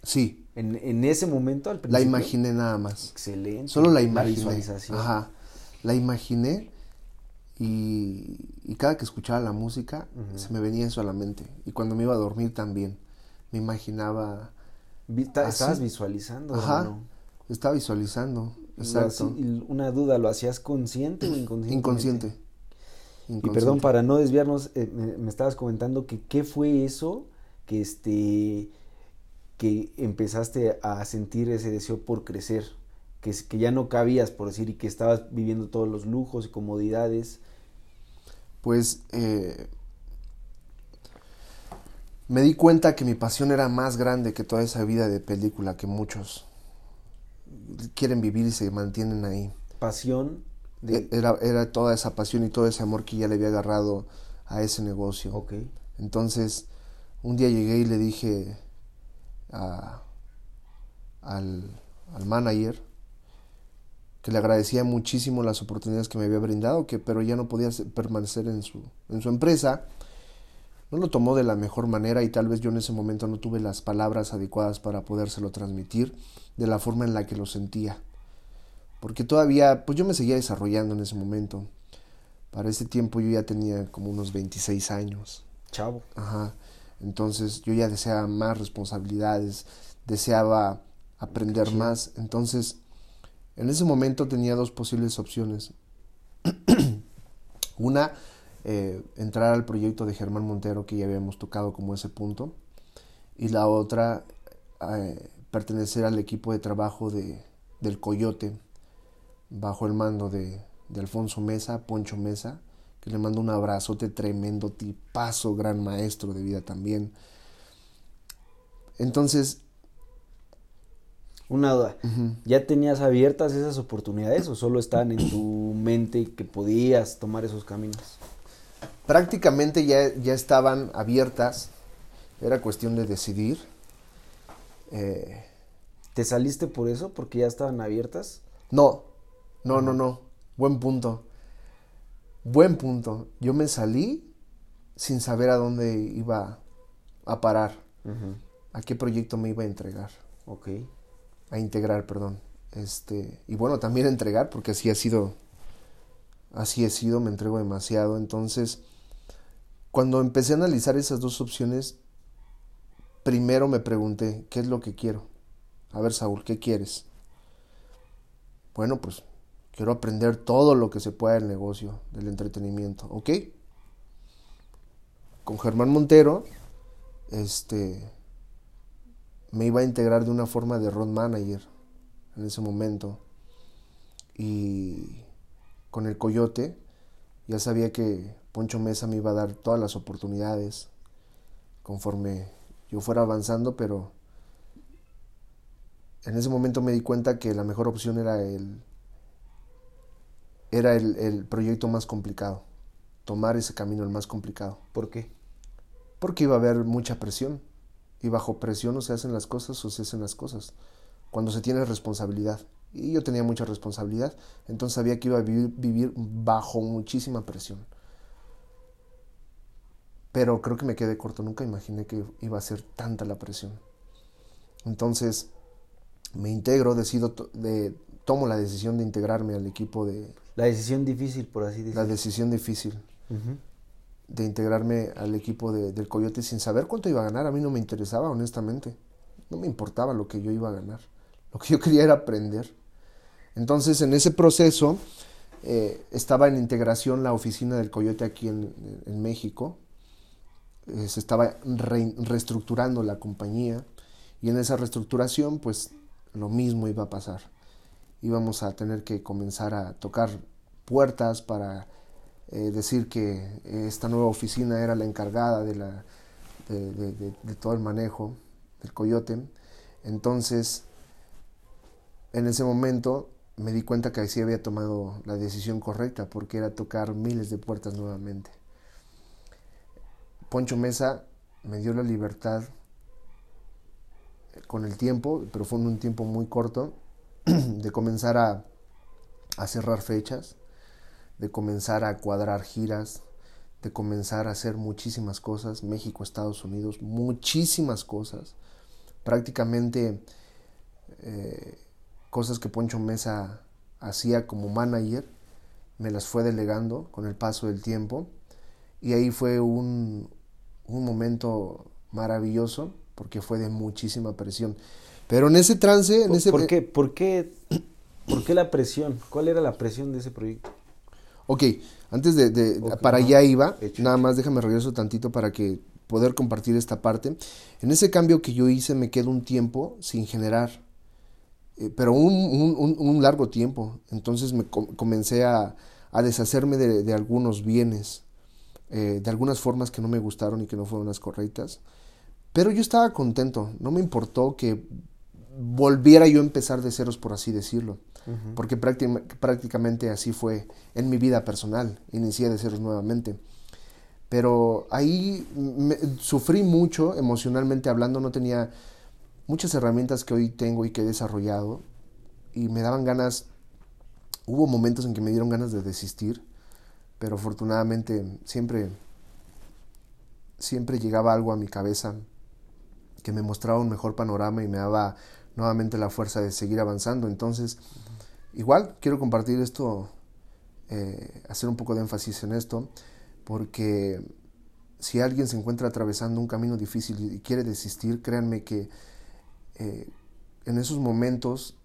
Sí. En, en ese momento al principio. La imaginé nada más. Excelente. Solo la imaginé. La visualización. Ajá. La imaginé y, y cada que escuchaba la música se me venía eso a la mente. Y cuando me iba a dormir también. Me imaginaba. Estabas visualizando. Ajá. Estaba visualizando. Exacto. Y una duda, ¿lo hacías consciente o inconsciente? Inconsciente. Y perdón, para no desviarnos, eh, me, estabas comentando que qué fue eso que este que empezaste a sentir ese deseo por crecer, que, que ya no cabías, por decir, y que estabas viviendo todos los lujos y comodidades. Pues eh, me di cuenta que mi pasión era más grande que toda esa vida de película que muchos quieren vivir y se mantienen ahí. Pasión e, era, era toda esa pasión y todo ese amor que ya le había agarrado a ese negocio. Okay. Entonces, un día llegué y le dije a, al, al, manager que le agradecía muchísimo las oportunidades que me había brindado, que, pero ya no podía permanecer en su, en su empresa. No lo tomó de la mejor manera y tal vez yo en ese momento no tuve las palabras adecuadas para podérselo transmitir de la forma en la que lo sentía porque todavía, pues yo me seguía desarrollando en ese momento. Para ese tiempo yo ya tenía como unos 26 años. Chavo. Ajá. Entonces yo ya deseaba más responsabilidades, deseaba aprender más. Entonces, en ese momento tenía dos posibles opciones. Una, eh, entrar al proyecto de Germán Montero que ya habíamos tocado como ese punto. Y la otra, eh, pertenecer al equipo de trabajo de, del Coyote bajo el mando de, de Alfonso Mesa, Poncho Mesa, que le mando un abrazote tremendo, tipazo, gran maestro de vida también. Entonces... Una duda, ¿ya tenías abiertas esas oportunidades o solo estaban en tu mente que podías tomar esos caminos? Prácticamente ya, ya estaban abiertas, era cuestión de decidir. Eh, ¿Te saliste por eso? ¿Porque ya estaban abiertas? No, no, no, no. Buen punto. Buen punto. Yo me salí sin saber a dónde iba a parar. A qué proyecto me iba a entregar. Ok. A integrar, perdón. Este, y bueno, también a entregar, porque así ha sido. Así he sido, me entrego demasiado. Entonces, cuando empecé a analizar esas dos opciones, primero me pregunté, ¿qué es lo que quiero? A ver, Saúl, ¿qué quieres? Bueno, pues Quiero aprender todo lo que se pueda del negocio, del entretenimiento, ¿ok? Con Germán Montero, este, me iba a integrar de una forma de road manager en ese momento. Y con el Coyote, ya sabía que Poncho Mesa me iba a dar todas las oportunidades conforme yo fuera avanzando, pero en ese momento me di cuenta que la mejor opción era el era el, proyecto más complicado. Tomar ese camino el más complicado. ¿Por qué? Porque iba a haber mucha presión. Y bajo presión o se hacen las cosas o se hacen las cosas. Cuando se tiene responsabilidad. Y yo tenía mucha responsabilidad. Entonces sabía que iba a vivir, vivir bajo muchísima presión. Pero creo que me quedé corto. Nunca imaginé que iba a ser tanta la presión. Entonces me integro, decido, de, tomo la decisión de integrarme al equipo de, la decisión difícil, por así decirlo. La decisión difícil. De integrarme al equipo del Coyote sin saber cuánto iba a ganar. A mí no me interesaba, honestamente. No me importaba lo que yo iba a ganar. Lo que yo quería era aprender. Entonces, en ese proceso, eh, estaba en integración la oficina del Coyote aquí en, México. Eh, se estaba reestructurando la compañía y en esa reestructuración pues lo mismo iba a pasar. Íbamos a tener que comenzar a tocar puertas para eh, decir que esta nueva oficina era la encargada de, la, de todo el manejo del coyote. Entonces, en ese momento me di cuenta que sí había tomado la decisión correcta porque era tocar miles de puertas nuevamente. Poncho Mesa me dio la libertad con el tiempo, pero fue un tiempo muy corto, de comenzar a, a cerrar fechas, de comenzar a cuadrar giras, de comenzar a hacer muchísimas cosas, México, Estados Unidos, muchísimas cosas, prácticamente eh, cosas que Poncho Mesa hacía como manager, me las fue delegando con el paso del tiempo y ahí fue un, un momento maravilloso porque fue de muchísima presión. Pero en ese trance... En ese... ¿Por, qué, por, qué, ¿Por qué la presión? ¿Cuál era la presión de ese proyecto? Ok, antes de... para allá iba, nada más déjame regreso tantito para que poder compartir esta parte. En ese cambio que yo hice me quedo un tiempo sin generar, eh, pero un, un, un, largo tiempo. Entonces me comencé a, a deshacerme de, de, algunos bienes eh, de algunas formas que no me gustaron y que no fueron las correctas. Pero yo estaba contento, no me importó que volviera yo a empezar de ceros, por así decirlo, porque prácticamente así fue en mi vida personal, inicié de ceros nuevamente. Pero ahí sufrí mucho emocionalmente hablando, no tenía muchas herramientas que hoy tengo y que he desarrollado y me daban ganas, hubo momentos en que me dieron ganas de desistir, pero afortunadamente siempre, siempre llegaba algo a mi cabeza que me mostraba un mejor panorama y me daba nuevamente la fuerza de seguir avanzando. Entonces, igual quiero compartir esto, eh, hacer un poco de énfasis en esto, porque si alguien se encuentra atravesando un camino difícil y quiere desistir, créanme que eh, en esos momentos,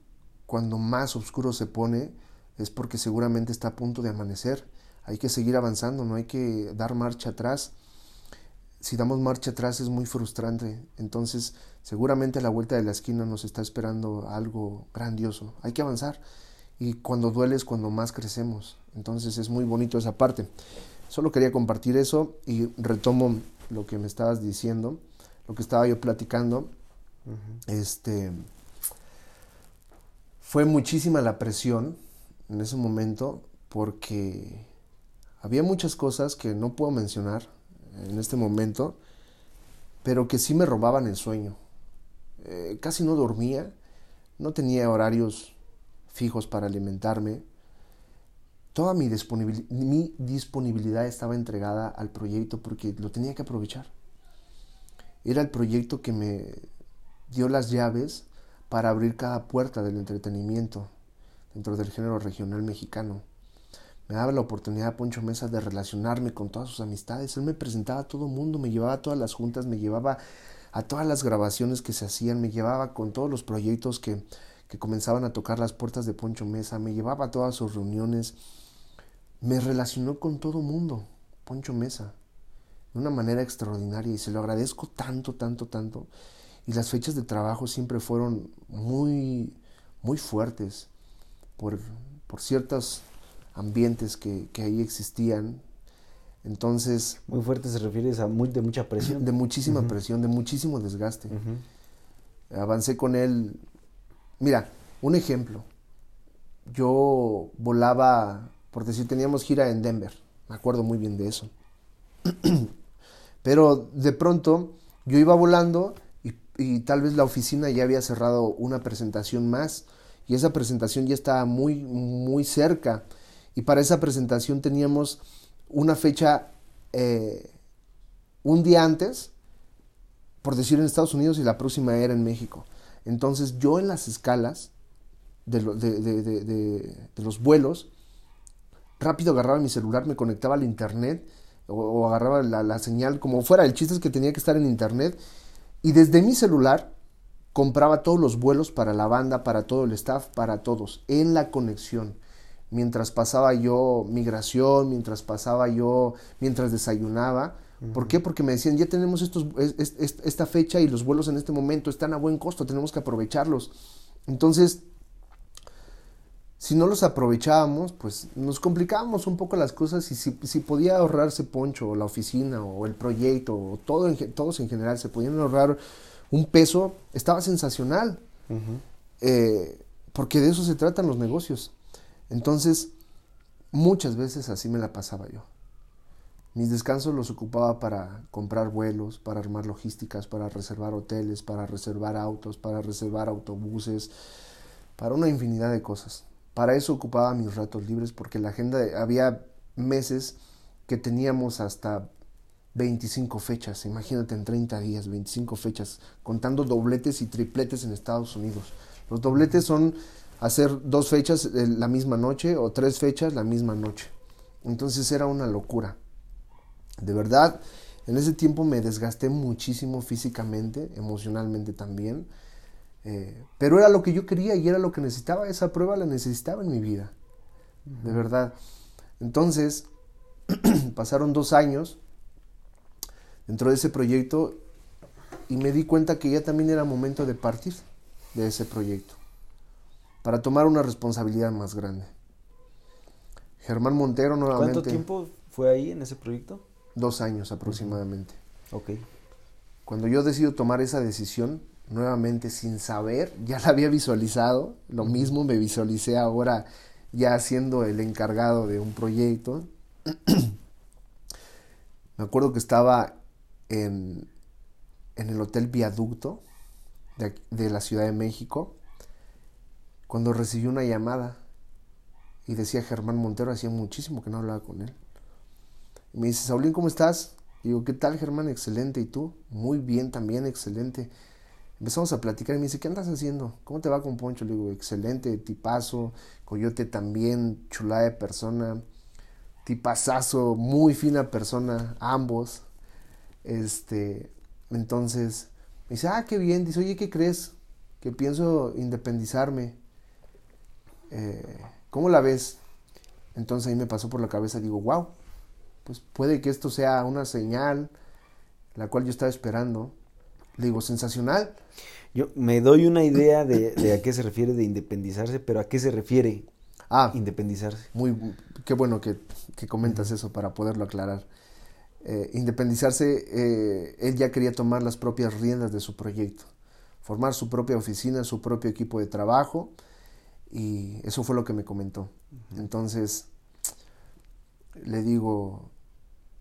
cuando más oscuro se pone, es porque seguramente está a punto de amanecer hay que seguir avanzando, no hay que dar marcha atrás. Si damos marcha atrás es muy frustrante, entonces seguramente a la vuelta de la esquina nos está esperando algo grandioso. Hay que avanzar y cuando duele es cuando más crecemos, entonces es muy bonito esa parte. Solo quería compartir eso y retomo lo que me estabas diciendo, lo que estaba yo platicando. Este fue muchísima la presión en ese momento porque había muchas cosas que no puedo mencionar en este momento, pero que sí me robaban el sueño. Eh, casi no dormía, no tenía horarios fijos para alimentarme. Toda mi, mi disponibilidad estaba entregada al proyecto porque lo tenía que aprovechar. Era el proyecto que me dio las llaves para abrir cada puerta del entretenimiento dentro del género regional mexicano me daba la oportunidad Poncho Mesa de relacionarme con todas sus amistades. Él me presentaba a todo mundo, me llevaba a todas las juntas, me llevaba a todas las grabaciones que se hacían, me llevaba con todos los proyectos que, que comenzaban a tocar las puertas de Poncho Mesa, me llevaba a todas sus reuniones. Me relacionó con todo mundo, Poncho Mesa, de una manera extraordinaria y se lo agradezco tanto, tanto, tanto. Y las fechas de trabajo siempre fueron muy, muy fuertes por, por ciertas ambientes que, ahí existían. Entonces... Muy fuerte se refiere a muy, de mucha presión. De muchísima presión, de muchísimo desgaste. Avancé con él. Mira, un ejemplo. Yo volaba, por decir, teníamos gira en Denver. Me acuerdo muy bien de eso. Pero de pronto yo iba volando y, y, tal vez la oficina ya había cerrado una presentación más y esa presentación ya estaba muy, muy cerca y para esa presentación teníamos una fecha eh, un día antes, por decir en Estados Unidos, y la próxima era en México. Entonces yo en las escalas de, los vuelos, rápido agarraba mi celular, me conectaba al internet o, agarraba la, la, señal como fuera. El chiste es que tenía que estar en internet y desde mi celular compraba todos los vuelos para la banda, para todo el staff, para todos, en la conexión mientras pasaba yo migración, mientras pasaba yo, mientras desayunaba, ¿Por qué? Porque me decían, ya tenemos estos, esta fecha y los vuelos en este momento están a buen costo, tenemos que aprovecharlos. Entonces, si no los aprovechábamos, pues nos complicábamos un poco las cosas y si, si podía ahorrarse Poncho o la oficina o el proyecto o todo todos en general se podían ahorrar un peso, estaba sensacional. Eh, porque de eso se tratan los negocios. Entonces, muchas veces así me la pasaba yo. Mis descansos los ocupaba para comprar vuelos, para armar logísticas, para reservar hoteles, para reservar autos, para reservar autobuses, para una infinidad de cosas. Para eso ocupaba mis ratos libres porque la agenda había meses que teníamos hasta 25 fechas, imagínate en 30 días, 25 fechas, contando dobletes y tripletes en Estados Unidos. Los dobletes son hacer dos fechas la misma noche o tres fechas la misma noche. Entonces era una locura. De verdad, en ese tiempo me desgasté muchísimo físicamente, emocionalmente también. Eh, pero era lo que yo quería y era lo que necesitaba. Esa prueba la necesitaba en mi vida. De verdad. Entonces, pasaron dos años dentro de ese proyecto y me di cuenta que ya también era momento de partir de ese proyecto para tomar una responsabilidad más grande. Germán Montero nuevamente. ¿Cuánto tiempo fue ahí en ese proyecto? Dos años aproximadamente. Ok. Cuando yo decido tomar esa decisión, nuevamente sin saber, ya la había visualizado, lo mismo me visualicé ahora ya siendo el encargado de un proyecto. me acuerdo que estaba en, en el Hotel Viaducto de, de la Ciudad de México cuando recibí una llamada y decía Germán Montero, hacía muchísimo que no hablaba con él me dice, Saulín, ¿cómo estás? digo, ¿qué tal, Germán? Excelente. ¿Y tú? Muy bien, también, excelente. Empezamos a platicar y me dice, ¿qué andas haciendo? ¿Cómo te va con Poncho? Le digo, excelente, tipazo, Coyote también, chulada de persona, tipazazo, muy fina persona, ambos. Este, entonces, me dice, ah, qué bien. Dice, oye, ¿qué crees? Que pienso independizarme. Eh, ¿Cómo la ves? Entonces ahí me pasó por la cabeza, digo, wow, pues puede que esto sea una señal la cual yo estaba esperando. Le digo, sensacional. Yo me doy una idea de, a qué se refiere de independizarse, pero a qué se refiere ah, independizarse. Muy, qué bueno que, comentas eso para poderlo aclarar. Eh, independizarse, eh, él ya quería tomar las propias riendas de su proyecto, formar su propia oficina, su propio equipo de trabajo, y eso fue lo que me comentó. Entonces, le digo,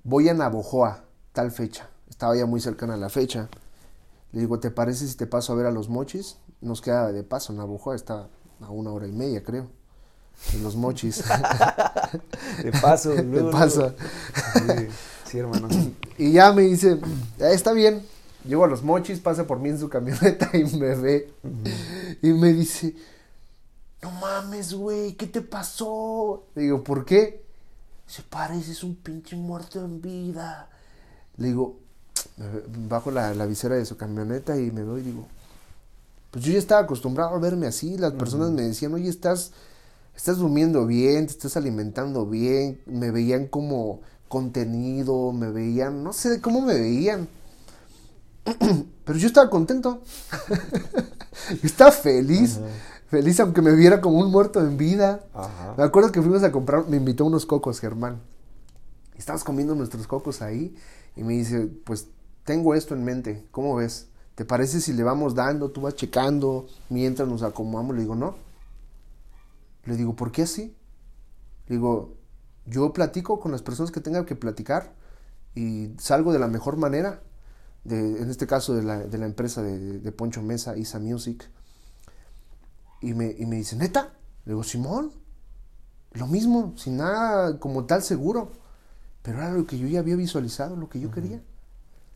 voy a Navojoa, tal fecha. Estaba ya muy cercana a la fecha. Le digo, ¿te parece si te paso a ver a los mochis? Nos queda de paso, Navojoa está a una hora y media, creo. En los mochis. de paso, de paso. Sí, hermano. Y ya me dice, está bien. Llego a los mochis, pasa por mí en su camioneta y me ve. Y me dice, no mames, güey, ¿qué te pasó? Le digo, ¿por qué? Se pareces un pinche muerto en vida. Le digo, bajo la, visera de su camioneta y me veo y digo, pues yo ya estaba acostumbrado a verme así. Las personas me decían, oye, estás, estás durmiendo bien, te estás alimentando bien. Me veían como contenido, me veían, no sé cómo me veían. Pero yo estaba contento. estaba feliz feliz aunque me viera como un muerto en vida. Me acuerdo que fuimos a comprar, me invitó unos cocos, Germán. Estábamos comiendo nuestros cocos ahí y me dice, pues tengo esto en mente, ¿cómo ves? ¿Te parece si le vamos dando, tú vas checando mientras nos acomodamos? Le digo, no. Le digo, ¿por qué así? Le digo, yo platico con las personas que tenga que platicar y salgo de la mejor manera, de, en este caso de la, de la empresa de, de Poncho Mesa, Isa Music y me, y me dice, ¿neta? Le digo, Simón, lo mismo, sin nada como tal seguro. Pero era lo que yo ya había visualizado, lo que yo quería.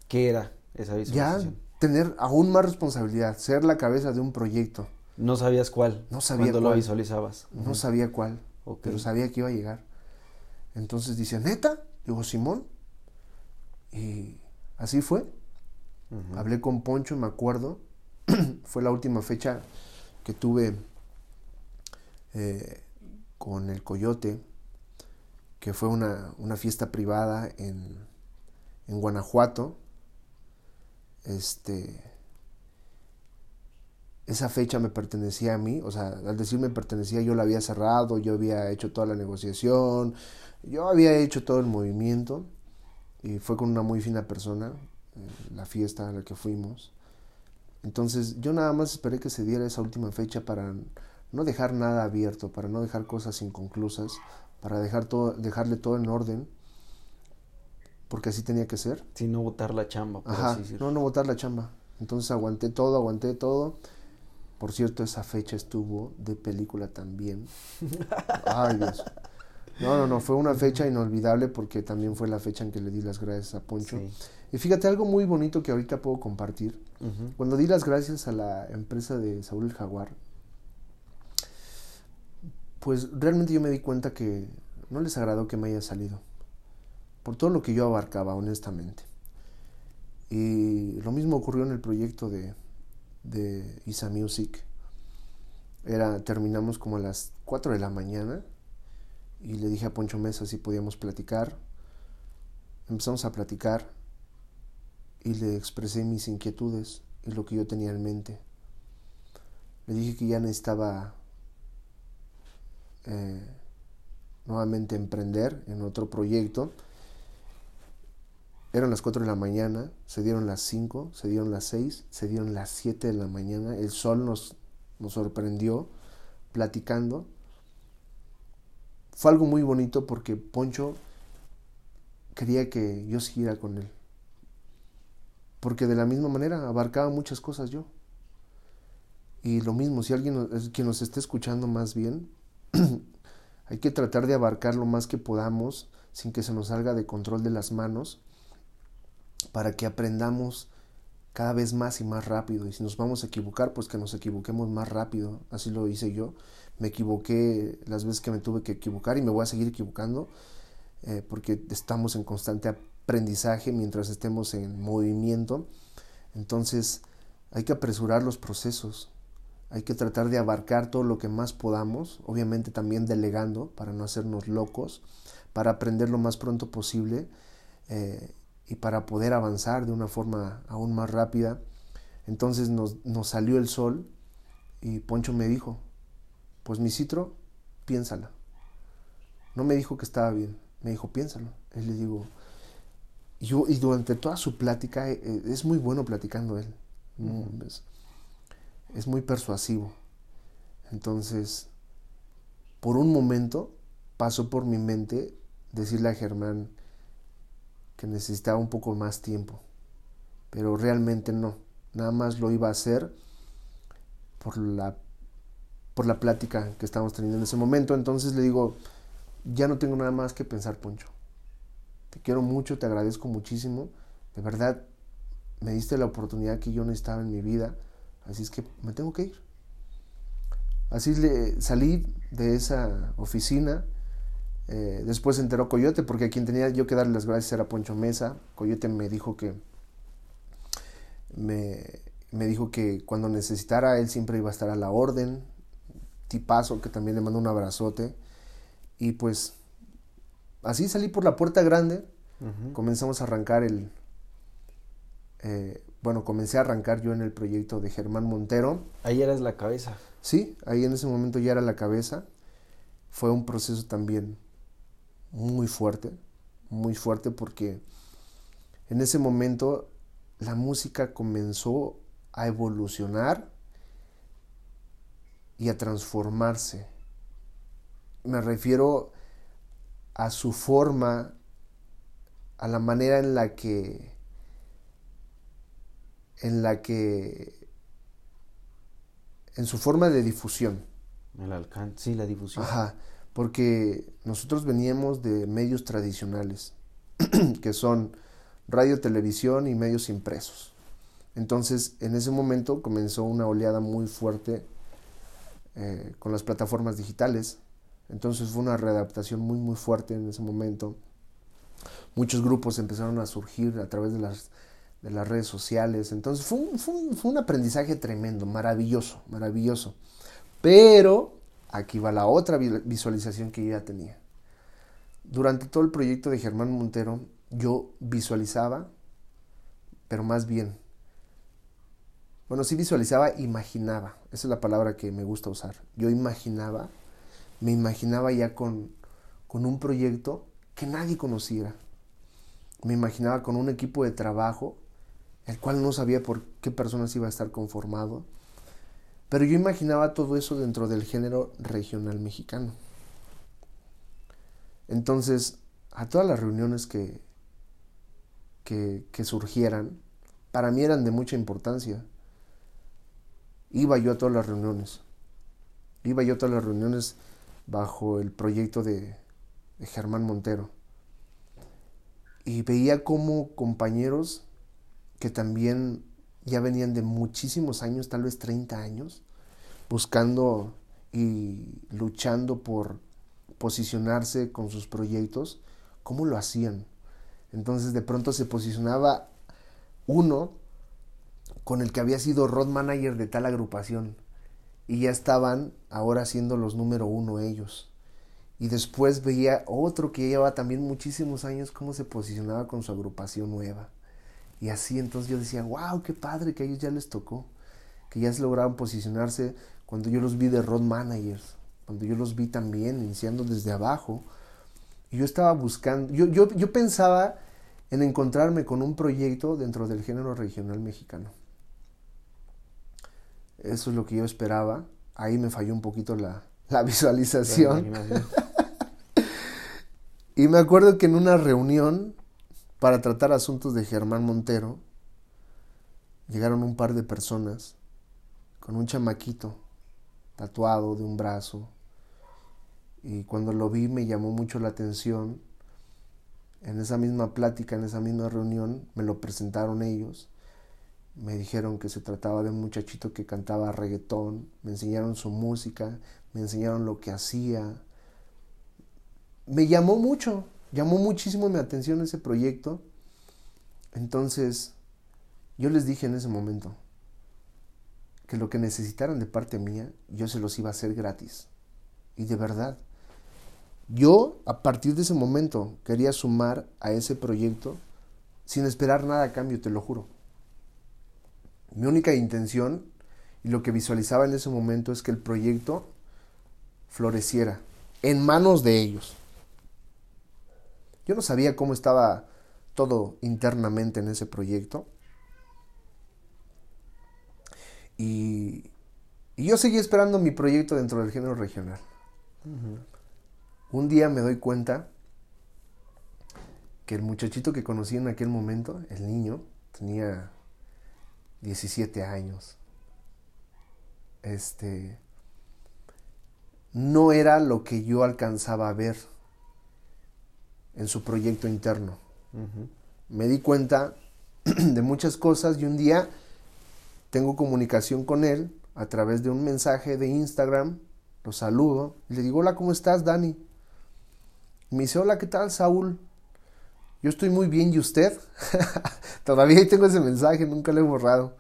¿Qué era esa visualización? Ya tener aún más responsabilidad, ser la cabeza de un proyecto. No sabías cuál. No sabía cuando lo visualizabas. No sabía cuál, pero sabía que iba a llegar. Entonces dice, ¿neta? Digo, Simón. Y así fue. Hablé con Poncho, me acuerdo. fue la última fecha que tuve eh, con el Coyote, que fue una, fiesta privada en, en Guanajuato. Este, esa fecha me pertenecía a mí, o sea, al decir me pertenecía yo la había cerrado, yo había hecho toda la negociación, yo había hecho todo el movimiento y fue con una muy fina persona, eh, la fiesta a la que fuimos. Entonces yo nada más esperé que se diera esa última fecha para no dejar nada abierto, para no dejar cosas inconclusas, para dejar todo, dejarle todo en orden, porque así tenía que ser. Sí, no botar la chamba. Ajá, no, no botar la chamba. Entonces aguanté todo, aguanté todo. Por cierto, esa fecha estuvo de película también. Ay, Dios. No, no, no, fue una fecha inolvidable porque también fue la fecha en que le di las gracias a Poncho. Y fíjate, algo muy bonito que ahorita puedo compartir. Cuando di las gracias a la empresa de Saúl el Jaguar, pues realmente yo me di cuenta que no les agradó que me haya salido. Por todo lo que yo abarcaba, honestamente. Y lo mismo ocurrió en el proyecto de, de Isa Music. Era, terminamos como a las 4 de la mañana y le dije a Poncho Mesa si podíamos platicar. Empezamos a platicar y le expresé mis inquietudes y lo que yo tenía en mente. Le dije que ya necesitaba eh, nuevamente emprender en otro proyecto. Eran las 4 de la mañana, se dieron las 5, se dieron las 6, se dieron las 7 de la mañana. El sol nos, nos sorprendió platicando fue algo muy bonito porque Poncho quería que yo siguiera con él. Porque de la misma manera abarcaba muchas cosas yo. Y lo mismo, si alguien nos esté escuchando más bien, hay que tratar de abarcar lo más que podamos sin que se nos salga de control de las manos para que aprendamos cada vez más y más rápido. Y si nos vamos a equivocar, pues que nos equivoquemos más rápido. Así lo hice yo me equivoqué las veces que me tuve que equivocar y me voy a seguir equivocando eh, porque estamos en constante aprendizaje mientras estemos en movimiento. Entonces hay que apresurar los procesos, hay que tratar de abarcar todo lo que más podamos, obviamente también delegando para no hacernos locos, para aprender lo más pronto posible eh, y para poder avanzar de una forma aún más rápida. Entonces nos, nos salió el sol y Poncho me dijo, pues mi citro, piénsala. No me dijo que estaba bien, me dijo, piénsalo. Y le digo, yo, y durante toda su plática, eh, eh, es muy bueno platicando él. es, muy persuasivo. Entonces, por un momento pasó por mi mente decirle a Germán que necesitaba un poco más tiempo. Pero realmente no. Nada más lo iba a hacer por la por la plática que estábamos teniendo en ese momento. Entonces le digo, ya no tengo nada más que pensar, Poncho. Te quiero mucho, te agradezco muchísimo. De verdad, me diste la oportunidad que yo necesitaba en mi vida. Así es que me tengo que ir. Así le, salí de esa oficina. Eh, después se enteró Coyote, porque a quien tenía yo que darle las gracias era Poncho Mesa. Coyote me dijo que me, me dijo que cuando necesitara él siempre iba a estar a la orden, tipazo que también le mando un abrazote. Y pues así salí por la puerta grande, comenzamos a arrancar el... Eh, bueno, comencé a arrancar yo en el proyecto de Germán Montero. Ahí eras la cabeza. Sí, ahí en ese momento ya era la cabeza. Fue un proceso también muy fuerte, muy fuerte porque en ese momento la música comenzó a evolucionar y a transformarse. Me refiero a su forma, a la manera en la que en la que en su forma de difusión. El alcance, sí, la difusión. Ajá, porque nosotros veníamos de medios tradicionales, que son radio, televisión y medios impresos. Entonces, en ese momento comenzó una oleada muy fuerte eh, con las plataformas digitales. Entonces fue una readaptación muy muy fuerte en ese momento. Muchos grupos empezaron a surgir a través de las, de las redes sociales. Entonces fue un, fue, fue un aprendizaje tremendo, maravilloso, maravilloso. Pero aquí va la otra visualización que yo ya tenía. Durante todo el proyecto de Germán Montero, yo visualizaba, pero más bien, bueno, sí visualizaba, imaginaba, esa es la palabra que me gusta usar. Yo imaginaba, me imaginaba ya con, con un proyecto que nadie conociera. Me imaginaba con un equipo de trabajo, el cual no sabía por qué personas iba a estar conformado. Pero yo imaginaba todo eso dentro del género regional mexicano. Entonces, a todas las reuniones que, que, que surgieran, para mí eran de mucha importancia. Iba yo a todas las reuniones. Iba yo a todas las reuniones bajo el proyecto de, Germán Montero. Y veía como compañeros que también ya venían de muchísimos años, tal vez 30 años, buscando y luchando por posicionarse con sus proyectos, ¿cómo lo hacían? Entonces de pronto se posicionaba uno con el que había sido road manager de tal agrupación y ya estaban ahora siendo los número uno ellos. Y después veía otro que llevaba también muchísimos años cómo se posicionaba con su agrupación nueva. Y así entonces yo decía, wow, qué padre que a ellos ya les tocó, que ya se lograban posicionarse cuando yo los vi de road managers, cuando yo los vi también iniciando desde abajo. Y yo estaba buscando, yo, yo, yo pensaba en encontrarme con un proyecto dentro del género regional mexicano. Eso es lo que yo esperaba. Ahí me falló un poquito la, la visualización. y me acuerdo que en una reunión para tratar asuntos de Germán Montero, llegaron un par de personas con un chamaquito tatuado de un brazo. Y cuando lo vi me llamó mucho la atención. En esa misma plática, en esa misma reunión, me lo presentaron ellos. Me dijeron que se trataba de un muchachito que cantaba reggaetón. Me enseñaron su música, me enseñaron lo que hacía. Me llamó mucho, llamó muchísimo mi atención ese proyecto. Entonces, yo les dije en ese momento que lo que necesitaran de parte mía, yo se los iba a hacer gratis. Y de verdad, yo a partir de ese momento quería sumar a ese proyecto sin esperar nada a cambio, te lo juro. Mi única intención y lo que visualizaba en ese momento es que el proyecto floreciera en manos de ellos. Yo no sabía cómo estaba todo internamente en ese proyecto. Y, yo seguí esperando mi proyecto dentro del género regional. Un día me doy cuenta que el muchachito que conocí en aquel momento, el niño, tenía 17 años. Este no era lo que yo alcanzaba a ver en su proyecto interno. Me di cuenta de muchas cosas y un día tengo comunicación con él a través de un mensaje de Instagram, lo saludo y le digo, hola, ¿cómo estás, Dani? Me dice, hola, ¿qué tal, Saúl? Yo estoy muy bien, ¿y usted? Todavía tengo ese mensaje, nunca lo he borrado.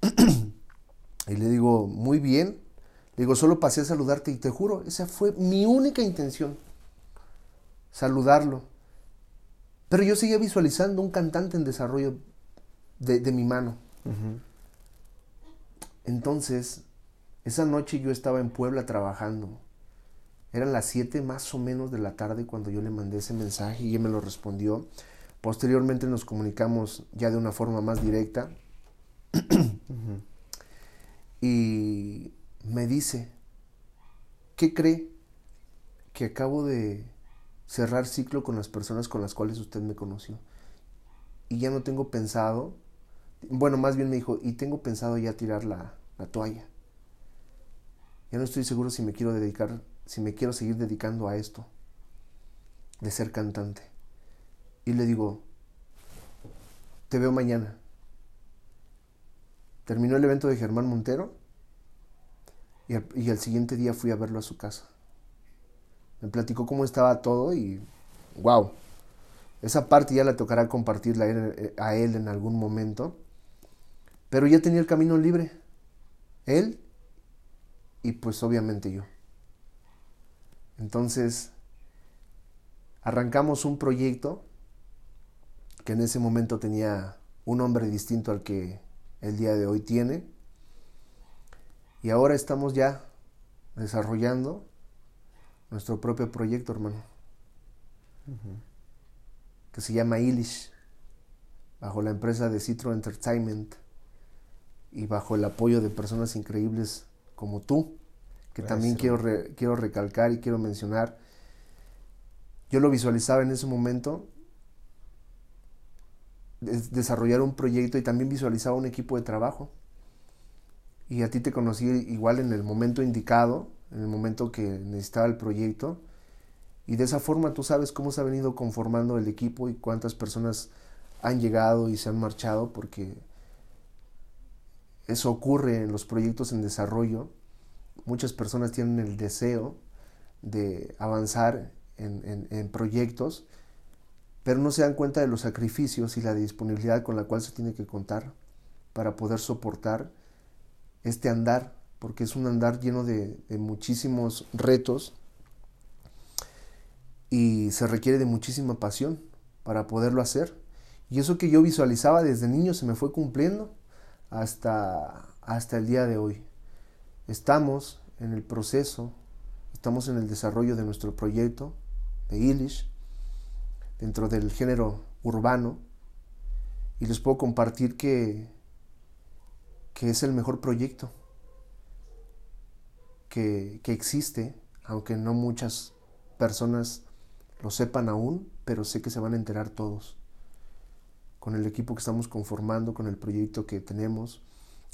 y le digo, muy bien. Le digo, solo pasé a saludarte y te juro, esa fue mi única intención saludarlo. Pero yo seguía visualizando un cantante en desarrollo de, mi mano. Entonces, esa noche yo estaba en Puebla trabajando. Eran las 7 más o menos de la tarde cuando yo le mandé ese mensaje y él me lo respondió. Posteriormente nos comunicamos ya de una forma más directa. Y me dice, ¿qué cree? Que acabo de cerrar ciclo con las personas con las cuales usted me conoció. Y ya no tengo pensado, bueno, más bien me dijo, y tengo pensado ya tirar la, la toalla. Ya no estoy seguro si me quiero dedicar, si me quiero seguir dedicando a esto, de ser cantante. Y le digo, te veo mañana. Terminó el evento de Germán Montero y y al siguiente día fui a verlo a su casa me platicó cómo estaba todo y wow. Esa parte ya la tocará compartirla a él en algún momento. Pero ya tenía el camino libre. Él y pues obviamente yo. Entonces, arrancamos un proyecto que en ese momento tenía un nombre distinto al que el día de hoy tiene. Y ahora estamos ya desarrollando nuestro propio proyecto, hermano, que se llama Ilish, bajo la empresa de Citro Entertainment y bajo el apoyo de personas increíbles como tú, que también quiero, quiero recalcar y quiero mencionar. Yo lo visualizaba en ese momento, desarrollar un proyecto y también visualizaba un equipo de trabajo. Y a ti te conocí igual en el momento indicado, en el momento que necesitaba el proyecto. Y de esa forma tú sabes cómo se ha venido conformando el equipo y cuántas personas han llegado y se han marchado, porque eso ocurre en los proyectos en desarrollo. Muchas personas tienen el deseo de avanzar en, proyectos, pero no se dan cuenta de los sacrificios y la disponibilidad con la cual se tiene que contar para poder soportar este andar, porque es un andar lleno de, de muchísimos retos y se requiere de muchísima pasión para poderlo hacer. Y eso que yo visualizaba desde niño se me fue cumpliendo hasta, hasta el día de hoy. Estamos en el proceso, estamos en el desarrollo de nuestro proyecto de Ilish dentro del género urbano. Y les puedo compartir que, que es el mejor proyecto que, que existe, aunque no muchas personas lo sepan aún, pero sé que se van a enterar todos. Con el equipo que estamos conformando, con el proyecto que tenemos,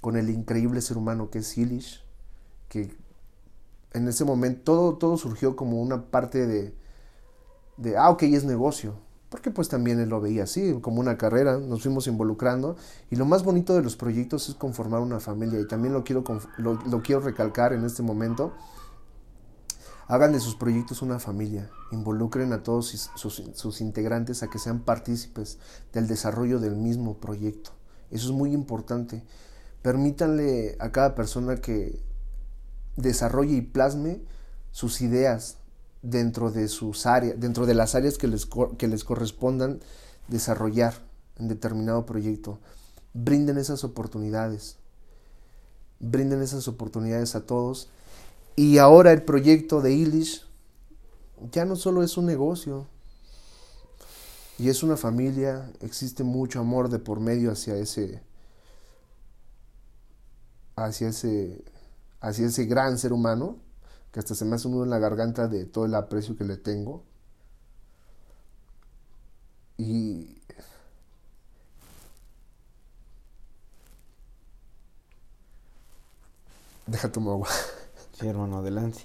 con el increíble ser humano que es Ilish, que en ese momento todo, todo surgió como una parte de, de, ah, ok, es negocio, porque pues también él lo veía así, como una carrera, nos fuimos involucrando, y lo más bonito de los proyectos es conformar una familia, y también lo quiero, lo, quiero recalcar en este momento, Hagan de sus proyectos una familia, involucren a todos sus, integrantes a que sean partícipes del desarrollo del mismo proyecto. Eso es muy importante. Permítanle a cada persona que desarrolle y plasme sus ideas dentro de sus áreas, dentro de las áreas que les, que les correspondan desarrollar en determinado proyecto. Brinden esas oportunidades. Brinden esas oportunidades a todos y ahora el proyecto de Ilish ya no solo es un negocio, y es una familia, existe mucho amor de por medio hacia ese hacia ese hacia ese gran ser humano que hasta se me hace un nudo en la garganta de todo el aprecio que le tengo. Y deja tu agua. Sí, hermano, adelante.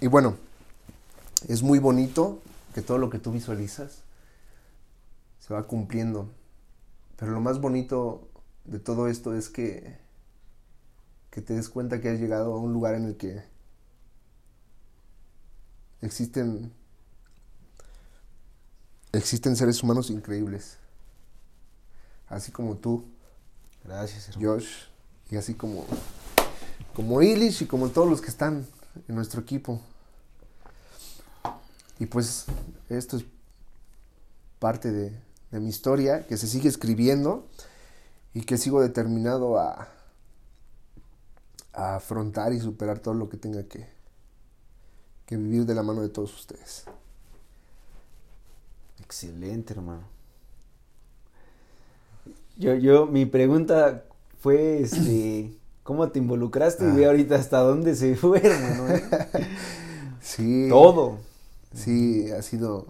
Y bueno, es muy bonito que todo lo que tú visualizas se va cumpliendo. Pero lo más bonito de todo esto es que, que te des cuenta que has llegado a un lugar en el que existen existen seres humanos increíbles. Así como tú. Gracias, Josh. Y así como, como Ilish y como todos los que están en nuestro equipo. Y pues esto es parte de, de mi historia que se sigue escribiendo y que sigo determinado a, a afrontar y superar todo lo que tenga que, que vivir de la mano de todos ustedes. Excelente, hermano. Yo, yo, mi pregunta fue, este, ¿cómo te involucraste? Y ve ah. ahorita hasta dónde se fue, hermano. ¿eh? Sí. Todo. Sí, ha sido,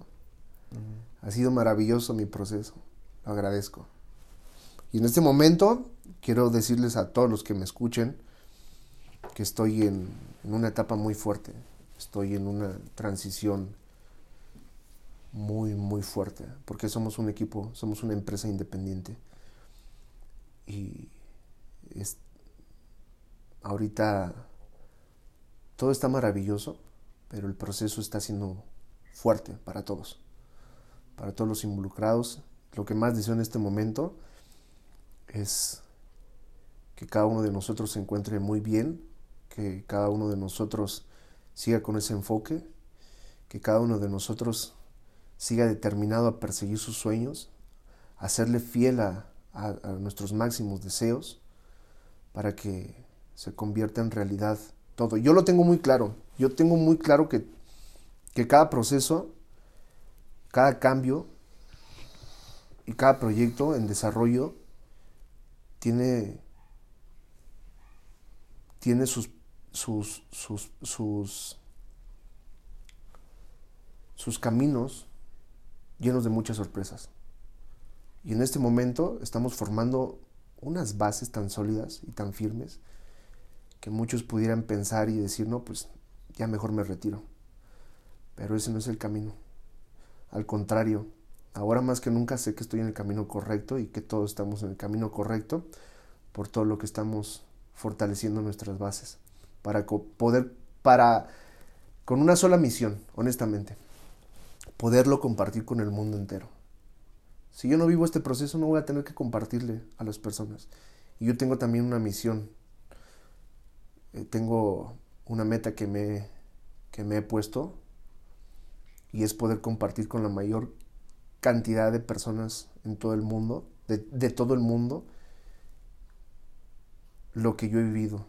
ha sido maravilloso mi proceso. Lo agradezco. Y en este momento quiero decirles a todos los que me escuchen que estoy en una etapa muy fuerte. Estoy en una transición muy, muy fuerte, porque somos un equipo, somos una empresa independiente. Y es, ahorita todo está maravilloso, pero el proceso está siendo fuerte para todos, para todos los involucrados. Lo que más deseo en este momento es que cada uno de nosotros se encuentre muy bien, que cada uno de nosotros siga con ese enfoque, que cada uno de nosotros siga determinado a perseguir sus sueños, a serle fiel a, nuestros máximos deseos, para que se convierta en realidad todo. Yo lo tengo muy claro, yo tengo muy claro que, que cada proceso, cada cambio y cada proyecto en desarrollo tiene, tiene sus, sus, sus, sus, sus caminos llenos de muchas sorpresas. Y en este momento estamos formando unas bases tan sólidas y tan firmes que muchos pudieran pensar y decir, no, pues ya mejor me retiro. Pero ese no es el camino. Al contrario, Ahora más que nunca sé que estoy en el camino correcto y que todos estamos en el camino correcto por todo lo que estamos fortaleciendo nuestras bases para poder para con una sola misión, honestamente, poderlo compartir con el mundo entero. Si yo no vivo este proceso no voy a tener que compartirle a las personas. Y yo tengo también una misión. Eh, tengo una meta que me, que me he puesto y es poder compartir con la mayor cantidad de personas en todo el mundo, de, todo el mundo, lo que yo he vivido.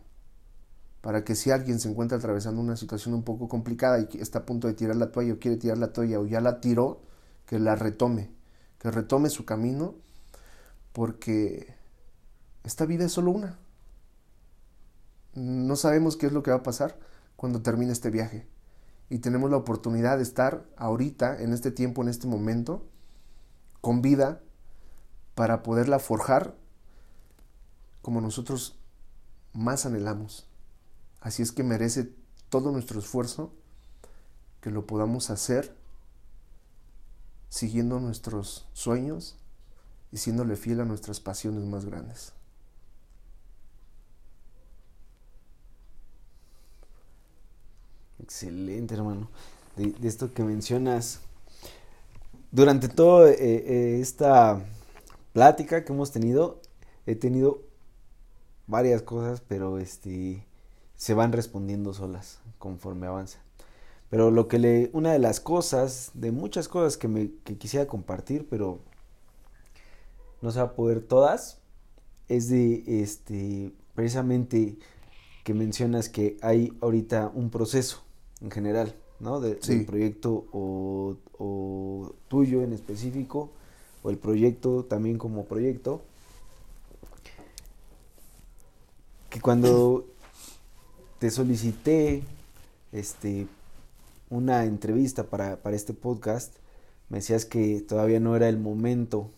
Para que si alguien se encuentra atravesando una situación un poco complicada y está a punto de tirar la toalla o quiere tirar la toalla o ya la tiró, que la retome, que retome su camino, porque esta vida es solo una. No sabemos qué es lo que va a pasar cuando termine este viaje. Y tenemos la oportunidad de estar ahorita, en este tiempo, en este momento, con vida para poderla forjar como nosotros más anhelamos. Así es que merece todo nuestro esfuerzo que lo podamos hacer siguiendo nuestros sueños y siéndole fiel a nuestras pasiones más grandes. Excelente, hermano. De, esto que mencionas, durante toda eh, eh, esta plática que hemos tenido, he tenido varias cosas, pero este se van respondiendo solas conforme avanza. Pero lo que le, una de las cosas, de muchas cosas que me que quisiera compartir, pero no se va a poder todas, es de este precisamente que mencionas que hay ahorita un proceso en general ¿no? De, Del proyecto o, tuyo en específico, o el proyecto también como proyecto. Que cuando te solicité este, una entrevista para, para este podcast, me decías que todavía no era el momento,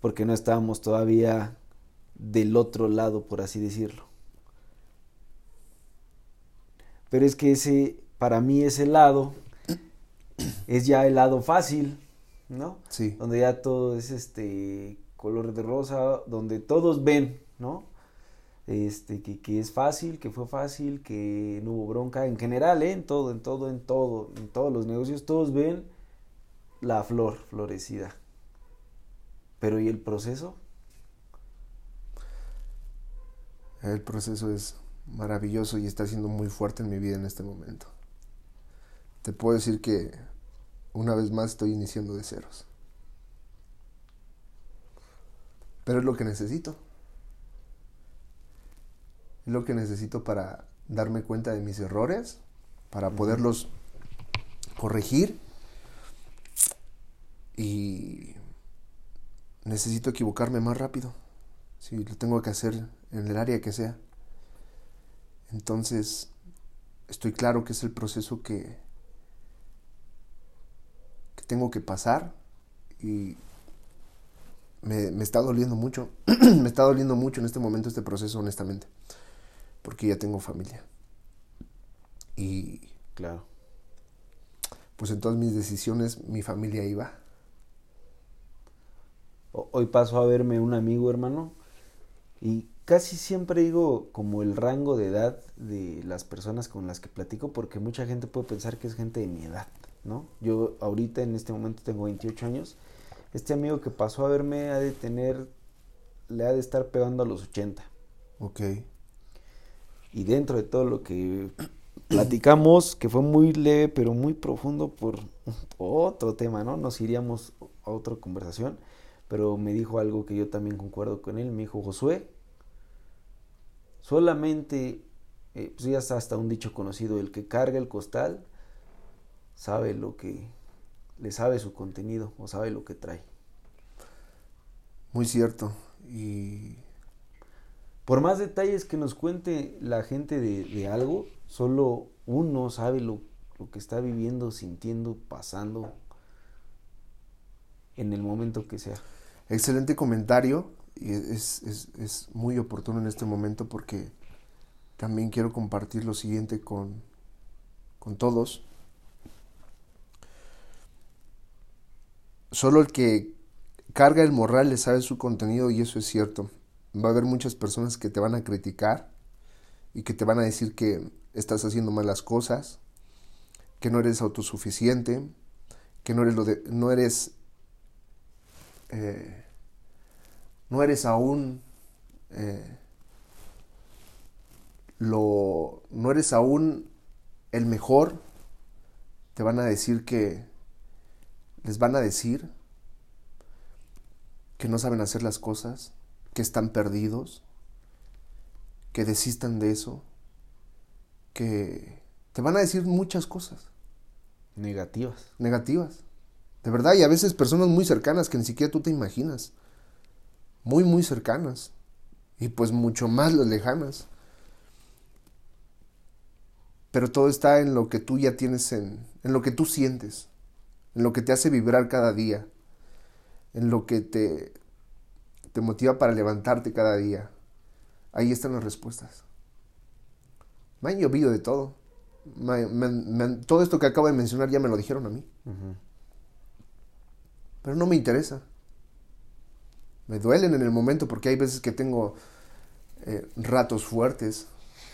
porque no estábamos todavía del otro lado, por así decirlo. Pero es que ese, para mí ese lado es ya el lado fácil, ¿no? Sí. Donde ya todo es este color de rosa, donde todos ven, ¿no? Este, que, que es fácil, que fue fácil, que no hubo bronca, en general, ¿eh? en todo, en todo, en todo, en todos los negocios, todos ven la flor florecida. Pero ¿y el proceso? El proceso es maravilloso y está siendo muy fuerte en mi vida en este momento. Te puedo decir que una vez más estoy iniciando de ceros. Pero es lo que necesito. Es lo que necesito para darme cuenta de mis errores, para poderlos corregir y necesito equivocarme más rápido. Si lo tengo que hacer en el área que sea. Entonces, estoy claro que es el proceso que, que tengo que pasar y me, me está doliendo mucho, me está doliendo mucho en este momento este proceso, honestamente, porque ya tengo familia. Y, claro, pues en todas mis decisiones mi familia iba. Hoy paso a verme un amigo, hermano, y casi siempre digo como el rango de edad de las personas con las que platico porque mucha gente puede pensar que es gente de mi edad, ¿no? Yo ahorita en este momento tengo 28 años. Este amigo que pasó a verme ha de tener, le ha de estar pegando a los 80. Ok. Y dentro de todo lo que platicamos, que fue muy leve, pero muy profundo por otro tema, ¿no? Nos iríamos a otra conversación, pero me dijo algo que yo también concuerdo con él. Me dijo, Josué, solamente, eh, pues ya está hasta un dicho conocido, el que carga el costal sabe lo que, le sabe su contenido o sabe lo que trae. Muy cierto. Y por más detalles que nos cuente la gente de, algo, solo uno sabe lo, que está viviendo, sintiendo, pasando en el momento que sea. Excelente comentario y es, es, muy oportuno en este momento porque también quiero compartir lo siguiente con, con todos. Solo el que carga el morral le sabe su contenido y eso es cierto va a haber muchas personas que te van a criticar y que te van a decir que estás haciendo malas cosas, que no eres autosuficiente, que no eres lo de, no eres eh, no eres aún eh, lo no eres aún el mejor te van a decir que les van a decir que no saben hacer las cosas que están perdidos, que desistan de eso, que te van a decir muchas cosas. Negativas. Negativas. De verdad, y a veces personas muy cercanas que ni siquiera tú te imaginas. Muy, muy cercanas. Y pues mucho más las lejanas. Pero todo está en lo que tú ya tienes en, en lo que tú sientes, en lo que te hace vibrar cada día, en lo que te te motiva para levantarte cada día. Ahí están las respuestas. Me han llovido de todo. todo esto que acabo de mencionar ya me lo dijeron a mí. Pero no me interesa. Me duelen en el momento porque hay veces que tengo eh, ratos fuertes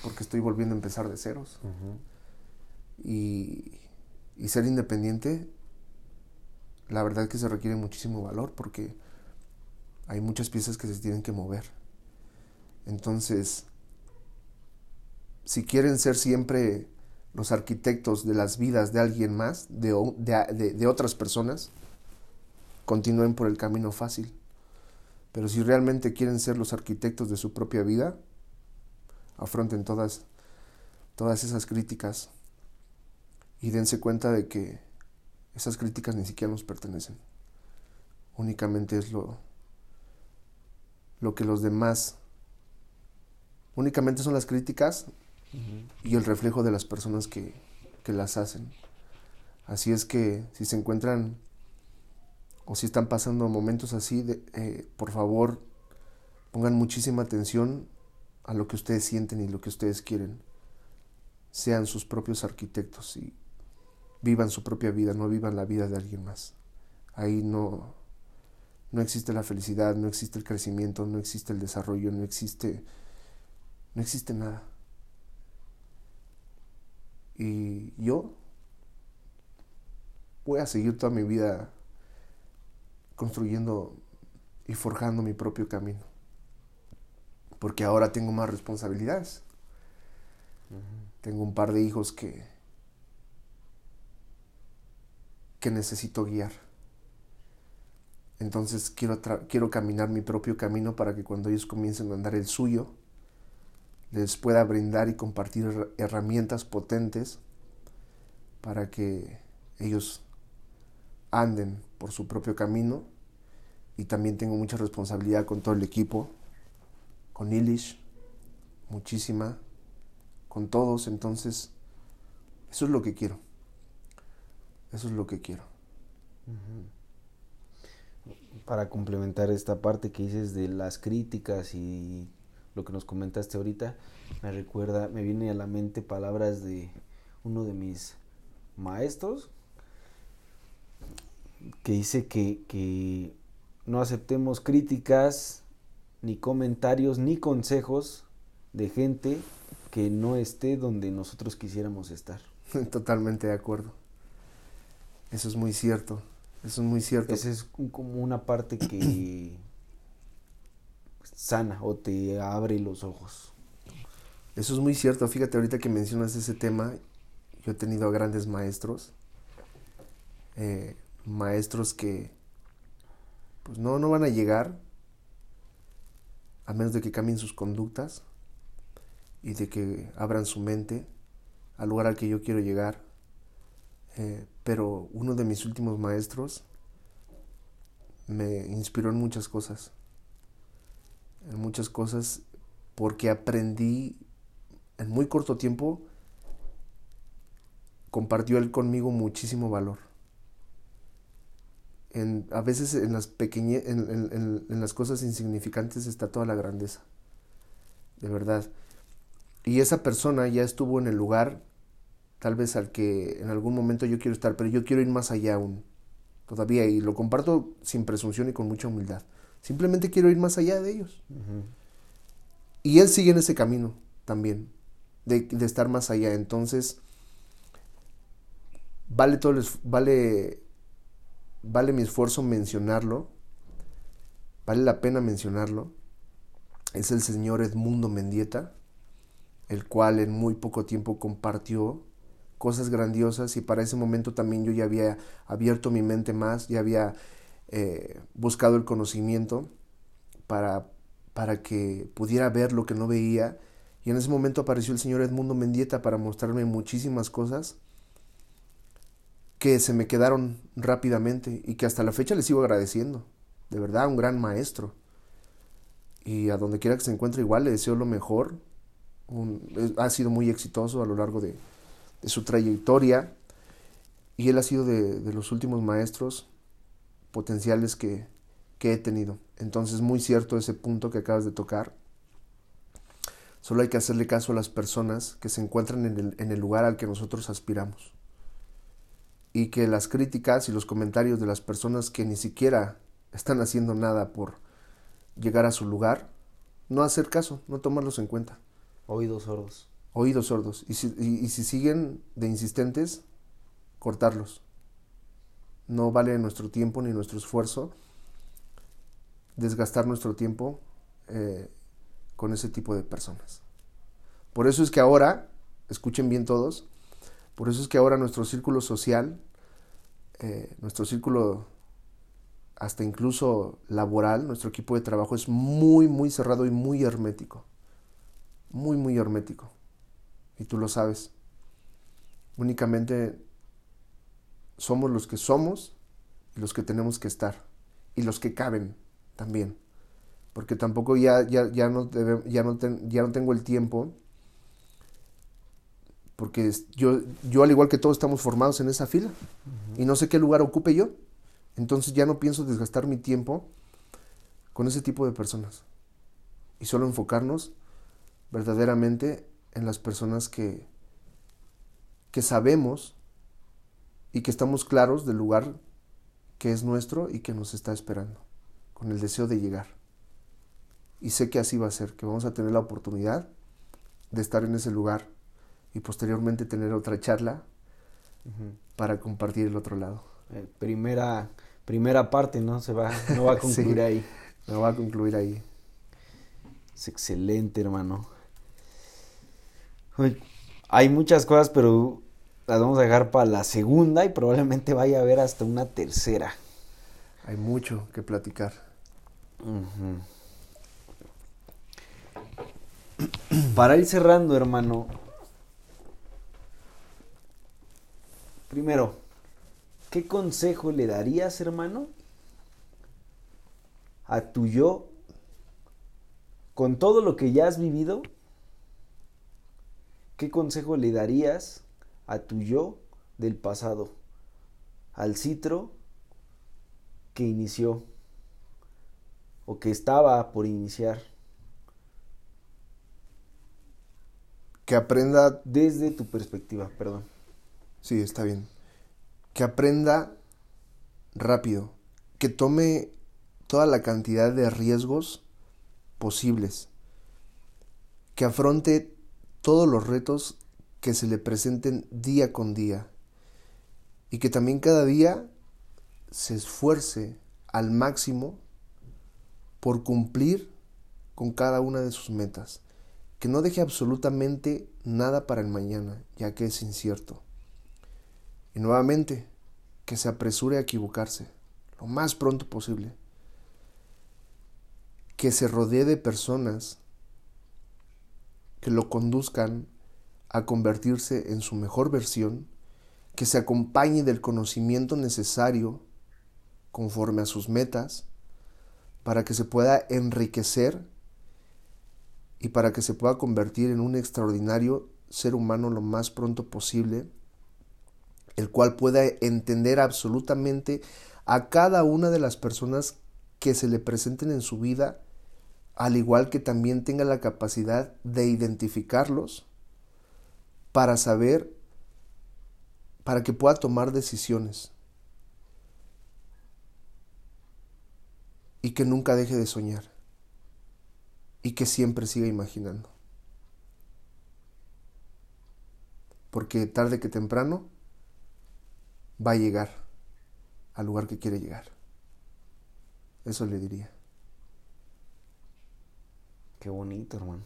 porque estoy volviendo a empezar de ceros. y, y ser independiente, la verdad es que se requiere muchísimo valor porque hay muchas piezas que se tienen que mover. Entonces, si quieren ser siempre los arquitectos de las vidas de alguien más, de, de, otras personas, continúen por el camino fácil. Pero si realmente quieren ser los arquitectos de su propia vida, afronten todas, todas esas críticas y dense cuenta de que esas críticas ni siquiera nos pertenecen. Únicamente es lo, lo que los demás únicamente son las críticas y el reflejo de las personas que, las hacen. Así es que si se encuentran o si están pasando momentos así, eh, por favor pongan muchísima atención a lo que ustedes sienten y lo que ustedes quieren. Sean sus propios arquitectos y vivan su propia vida, no vivan la vida de alguien más. Ahí no, no existe la felicidad, no existe el crecimiento, no existe el desarrollo, no existe no existe nada. Y yo voy a seguir toda mi vida construyendo y forjando mi propio camino. Porque ahora tengo más responsabilidades. Tengo un par de hijos que que necesito guiar. Entonces quiero, quiero caminar mi propio camino para que cuando ellos comiencen a andar el suyo, les pueda brindar y compartir herramientas potentes para que ellos anden por su propio camino. Y también tengo mucha responsabilidad con todo el equipo, con Ilish, muchísima, con todos. Entonces, eso es lo que quiero. Eso es lo que quiero para complementar esta parte que dices de las críticas y lo que nos comentaste ahorita, me recuerda, me viene a la mente palabras de uno de mis maestros que dice que, que no aceptemos críticas, ni comentarios, ni consejos de gente que no esté donde nosotros quisiéramos estar. Totalmente de acuerdo. Eso es muy cierto. Eso es muy cierto. Esa es como una parte que sana o te abre los ojos. Eso es muy cierto. Fíjate, ahorita que mencionas ese tema, yo he tenido grandes maestros. Eh, maestros que pues no, no van a llegar a menos de que cambien sus conductas y de que abran su mente al lugar al que yo quiero llegar. Eh, pero uno de mis últimos maestros me inspiró en muchas cosas. En muchas cosas porque aprendí en muy corto tiempo, compartió él conmigo muchísimo valor. En, a veces en las, pequeñe, en, en las cosas insignificantes está toda la grandeza. De verdad. Y esa persona ya estuvo en el lugar, tal vez al que en algún momento yo quiero estar, pero yo quiero ir más allá aún, todavía, y lo comparto sin presunción y con mucha humildad. Simplemente quiero ir más allá de ellos. Y él sigue en ese camino también, de, de estar más allá. Entonces, vale todo el, vale, vale mi esfuerzo mencionarlo, vale la pena mencionarlo. Es el señor Edmundo Mendieta el cual en muy poco tiempo compartió cosas grandiosas y para ese momento también yo ya había abierto mi mente más, ya había eh, buscado el conocimiento para, para que pudiera ver lo que no veía y en ese momento apareció el señor Edmundo Mendieta para mostrarme muchísimas cosas que se me quedaron rápidamente y que hasta la fecha le sigo agradeciendo. De verdad, un gran maestro. Y a donde quiera que se encuentre igual le deseo lo mejor ha sido muy exitoso a lo largo de, su trayectoria y él ha sido de, los últimos maestros potenciales que, he tenido. Entonces, muy cierto ese punto que acabas de tocar. Solo hay que hacerle caso a las personas que se encuentran en el lugar al que nosotros aspiramos. Y que las críticas y los comentarios de las personas que ni siquiera están haciendo nada por llegar a su lugar, no hacer caso, no tomarlos en cuenta. Oídos sordos. Oídos sordos. Y si, y, si siguen de insistentes, cortarlos. No vale nuestro tiempo ni nuestro esfuerzo desgastar nuestro tiempo eh, con ese tipo de personas. Por eso es que ahora, escuchen bien todos, por eso es que ahora nuestro círculo social, eh, nuestro círculo hasta incluso laboral, nuestro equipo de trabajo es muy, muy cerrado y muy hermético muy, muy hermético. Y tú lo sabes. Únicamente somos los que somos y los que tenemos que estar. Y los que caben también. Porque tampoco ya, ya, ya, no, ya, no, ya no tengo el tiempo. Porque yo, yo, al igual que todos, estamos formados en esa fila. Y no sé qué lugar ocupe yo. Entonces ya no pienso desgastar mi tiempo con ese tipo de personas. Y solo enfocarnos verdaderamente en las personas que, que sabemos y que estamos claros del lugar que es nuestro y que nos está esperando, con el deseo de llegar. Y sé que así va a ser, que vamos a tener la oportunidad de estar en ese lugar y posteriormente tener otra charla para compartir el otro lado. Eh, primera, primera parte, ¿no? Se va, no va a concluir ahí. No va a concluir ahí. Es excelente, hermano hay muchas cosas, pero las vamos a dejar para la segunda y probablemente vaya a haber hasta una tercera. Hay mucho que platicar. Para ir cerrando, hermano. Primero, ¿qué consejo le darías, hermano, a tu yo con todo lo que ya has vivido? ¿Qué consejo le darías a tu yo del pasado? Al citro que inició o que estaba por iniciar. Que aprenda desde tu perspectiva, perdón. Sí, está bien. Que aprenda rápido, que tome toda la cantidad de riesgos posibles, que afronte todos los retos que se le presenten día con día y que también cada día se esfuerce al máximo por cumplir con cada una de sus metas, que no deje absolutamente nada para el mañana, ya que es incierto. Y nuevamente, que se apresure a equivocarse lo más pronto posible. Que se rodee de personas que lo conduzcan a convertirse en su mejor versión, que se acompañe del conocimiento necesario conforme a sus metas, para que se pueda enriquecer y para que se pueda convertir en un extraordinario ser humano lo más pronto posible, el cual pueda entender absolutamente a cada una de las personas que se le presenten en su vida, al igual que también tenga la capacidad de identificarlos para saber, para que pueda tomar decisiones y que nunca deje de soñar y que siempre siga imaginando. Porque tarde que temprano va a llegar al lugar que quiere llegar. Eso le diría. Qué bonito, hermano.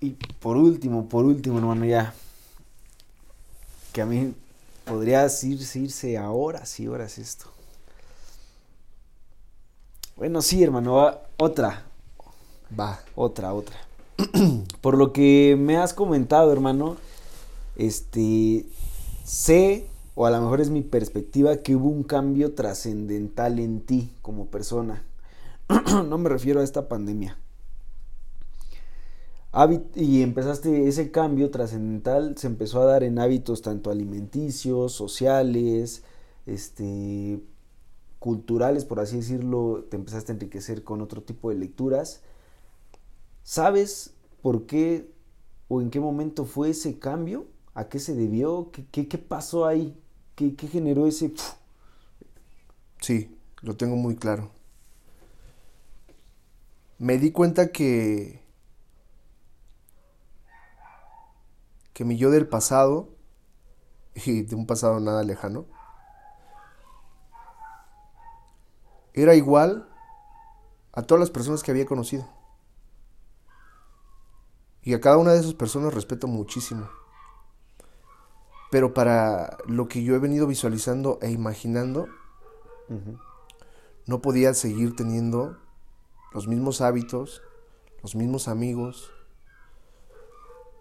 Y por último, por último, hermano, ya. Que a mí podría irse, irse a horas y horas esto. Bueno, sí, hermano, otra. Va. Otra, otra. Por lo que me has comentado, hermano, este, sé, o a lo mejor es mi perspectiva, que hubo un cambio trascendental en ti como persona. no me refiero a esta pandemia. y empezaste ese cambio trascendental, se empezó a dar en hábitos tanto alimenticios, sociales, este, culturales, por así decirlo, te empezaste a enriquecer con otro tipo de lecturas. ¿Sabes por qué o en qué momento fue ese cambio? ¿A qué se debió? ¿Qué, qué, pasó ahí? ¿Qué, ¿Qué, generó ese... Sí, lo tengo muy claro. Me di cuenta que... que mi yo del pasado, y de un pasado nada lejano, era igual a todas las personas que había conocido. Y a cada una de esas personas respeto muchísimo. Pero para lo que yo he venido visualizando e imaginando, no podía seguir teniendo los mismos hábitos, los mismos amigos.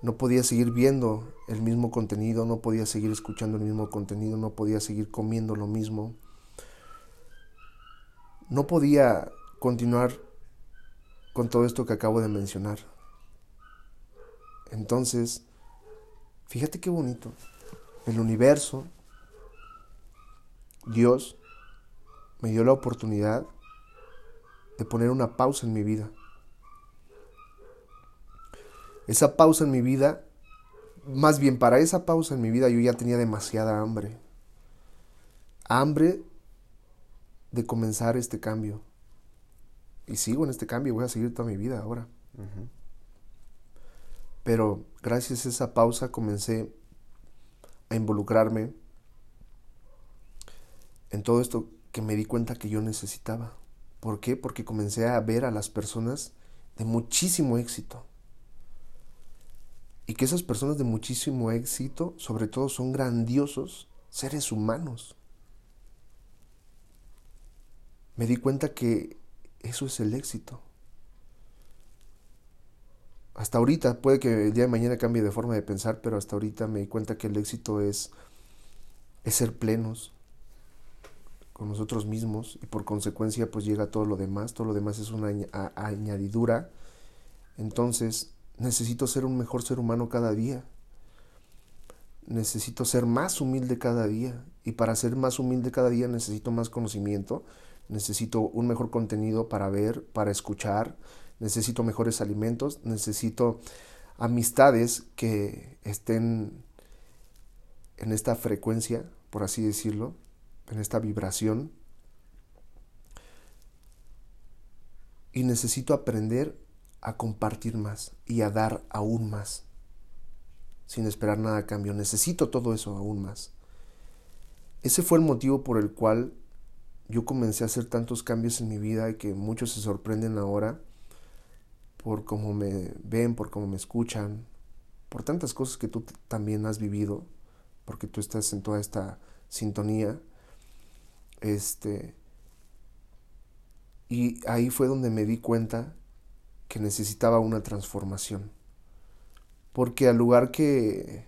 No podía seguir viendo el mismo contenido, no podía seguir escuchando el mismo contenido, no podía seguir comiendo lo mismo no podía continuar con todo esto que acabo de mencionar. Entonces, fíjate qué bonito. El universo, Dios, me dio la oportunidad de poner una pausa en mi vida. Esa pausa en mi vida, más bien para esa pausa en mi vida yo ya tenía demasiada hambre. Hambre de comenzar este cambio. Y sigo en este cambio, voy a seguir toda mi vida ahora. Pero gracias a esa pausa comencé a involucrarme en todo esto que me di cuenta que yo necesitaba. ¿Por qué? Porque comencé a ver a las personas de muchísimo éxito. Y que esas personas de muchísimo éxito, sobre todo, son grandiosos seres humanos me di cuenta que eso es el éxito. Hasta ahorita, puede que el día de mañana cambie de forma de pensar, pero hasta ahorita me di cuenta que el éxito es, es ser plenos con nosotros mismos y por consecuencia pues llega todo lo demás, todo lo demás es una añadidura. Entonces necesito ser un mejor ser humano cada día. Necesito ser más humilde cada día y para ser más humilde cada día necesito más conocimiento, necesito un mejor contenido para ver, para escuchar, necesito mejores alimentos, necesito amistades que estén en esta frecuencia, por así decirlo, en esta vibración. Y necesito aprender a compartir más y a dar aún más, sin esperar nada a cambio. Necesito todo eso aún más. Ese fue el motivo por el cual yo comencé a hacer tantos cambios en mi vida que muchos se sorprenden ahora por cómo me ven, por cómo me escuchan, por tantas cosas que tú también has vivido, porque tú estás en toda esta sintonía. Este y ahí fue donde me di cuenta que necesitaba una transformación. Porque al lugar que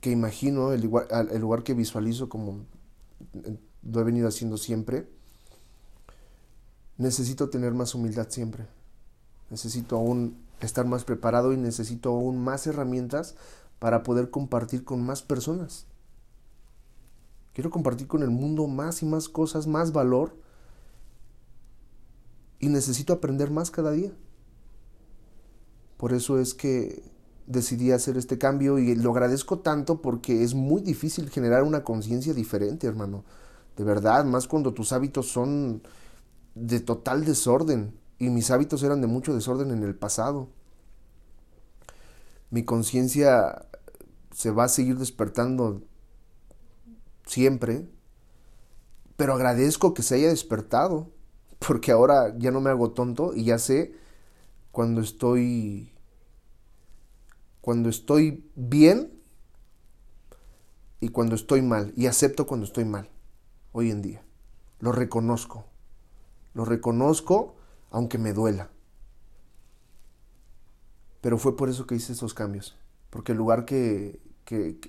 que imagino, el lugar, el lugar que visualizo como lo he venido haciendo siempre, necesito tener más humildad siempre. Necesito aún estar más preparado y necesito aún más herramientas para poder compartir con más personas. Quiero compartir con el mundo más y más cosas, más valor. Y necesito aprender más cada día. Por eso es que decidí hacer este cambio y lo agradezco tanto porque es muy difícil generar una conciencia diferente, hermano. De verdad, más cuando tus hábitos son de total desorden. Y mis hábitos eran de mucho desorden en el pasado. Mi conciencia se va a seguir despertando siempre. Pero agradezco que se haya despertado. Porque ahora ya no me hago tonto y ya sé cuando estoy cuando estoy bien y cuando estoy mal. Y acepto cuando estoy mal, hoy en día. Lo reconozco. Lo reconozco aunque me duela. Pero fue por eso que hice esos cambios. Porque el lugar que,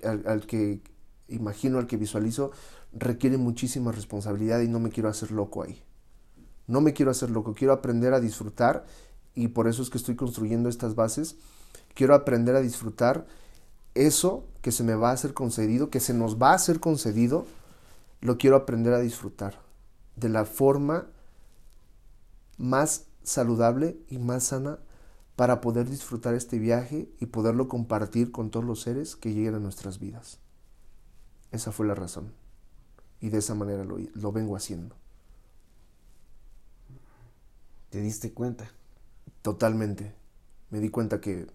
al, que imagino, al que visualizo, requiere muchísima responsabilidad y no me quiero hacer loco ahí. No me quiero hacer loco, quiero aprender a disfrutar y por eso es que estoy construyendo estas bases quiero aprender a disfrutar eso que se me va a ser concedido, que se nos va a ser concedido, lo quiero aprender a disfrutar de la forma más saludable y más sana para poder disfrutar este viaje y poderlo compartir con todos los seres que lleguen a nuestras vidas. Esa fue la razón. Y de esa manera lo, lo vengo haciendo. ¿Te diste cuenta? Totalmente. Me di cuenta que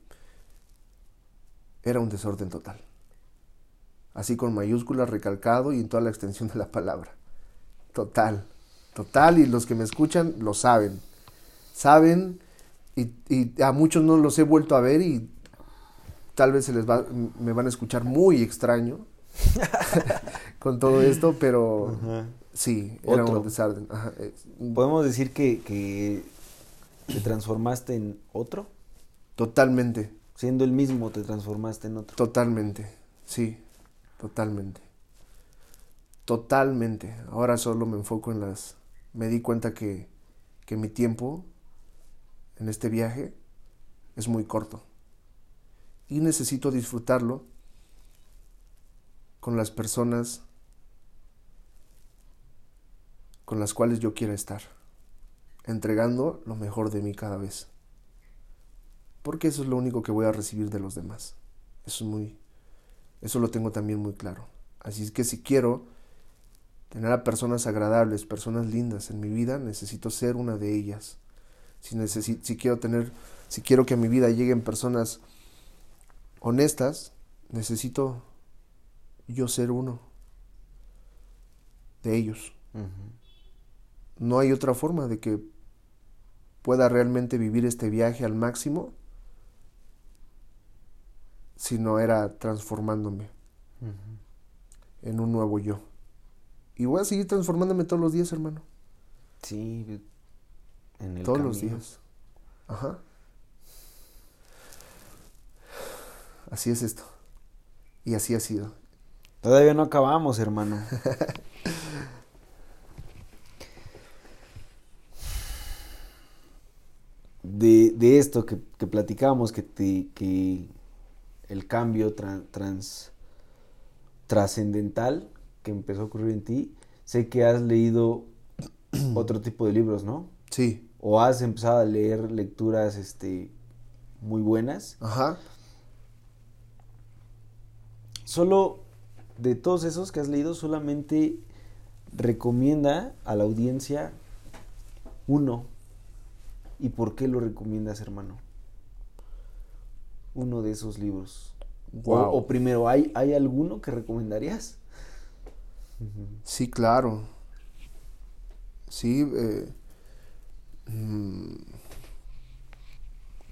era un desorden total. Así con mayúsculas recalcado y en toda la extensión de la palabra. Total, total, y los que me escuchan lo saben. Saben, y, a muchos no los he vuelto a ver y tal vez se les va, me van a escuchar muy extraño con todo esto, pero sí, era un desorden. ¿Podemos decir que, que te transformaste en otro? Totalmente. Siendo el mismo te transformaste en otro. Totalmente, sí, totalmente. Totalmente. Ahora solo me enfoco en las... Me di cuenta que, que mi tiempo en este viaje es muy corto. Y necesito disfrutarlo con las personas con las cuales yo quiera estar, entregando lo mejor de mí cada vez porque eso es lo único que voy a recibir de los demás. Eso es muy eso lo tengo también muy claro. Así es que si quiero tener a personas agradables, personas lindas en mi vida, necesito ser una de ellas. Si si quiero tener si quiero que a mi vida lleguen personas honestas, necesito yo ser uno de ellos. No hay otra forma de que pueda realmente vivir este viaje al máximo sino era transformándome en un nuevo yo. Y voy a seguir transformándome todos los días, hermano. Sí, en el Todos los días. Ajá. Así es esto. Y así ha sido. Todavía no acabamos, hermano. de, de, esto que, que platicábamos, que, te, que el cambio trans, trascendental que empezó a ocurrir en ti, sé que has leído otro tipo de libros, ¿no? Sí. O has empezado a leer lecturas este, muy buenas. Ajá. Solo de todos esos que has leído, solamente recomienda a la audiencia uno. ¿Y por qué lo recomiendas, hermano? uno de esos libros? O, primero, ¿hay, ¿hay alguno que recomendarías? Sí, claro. Sí.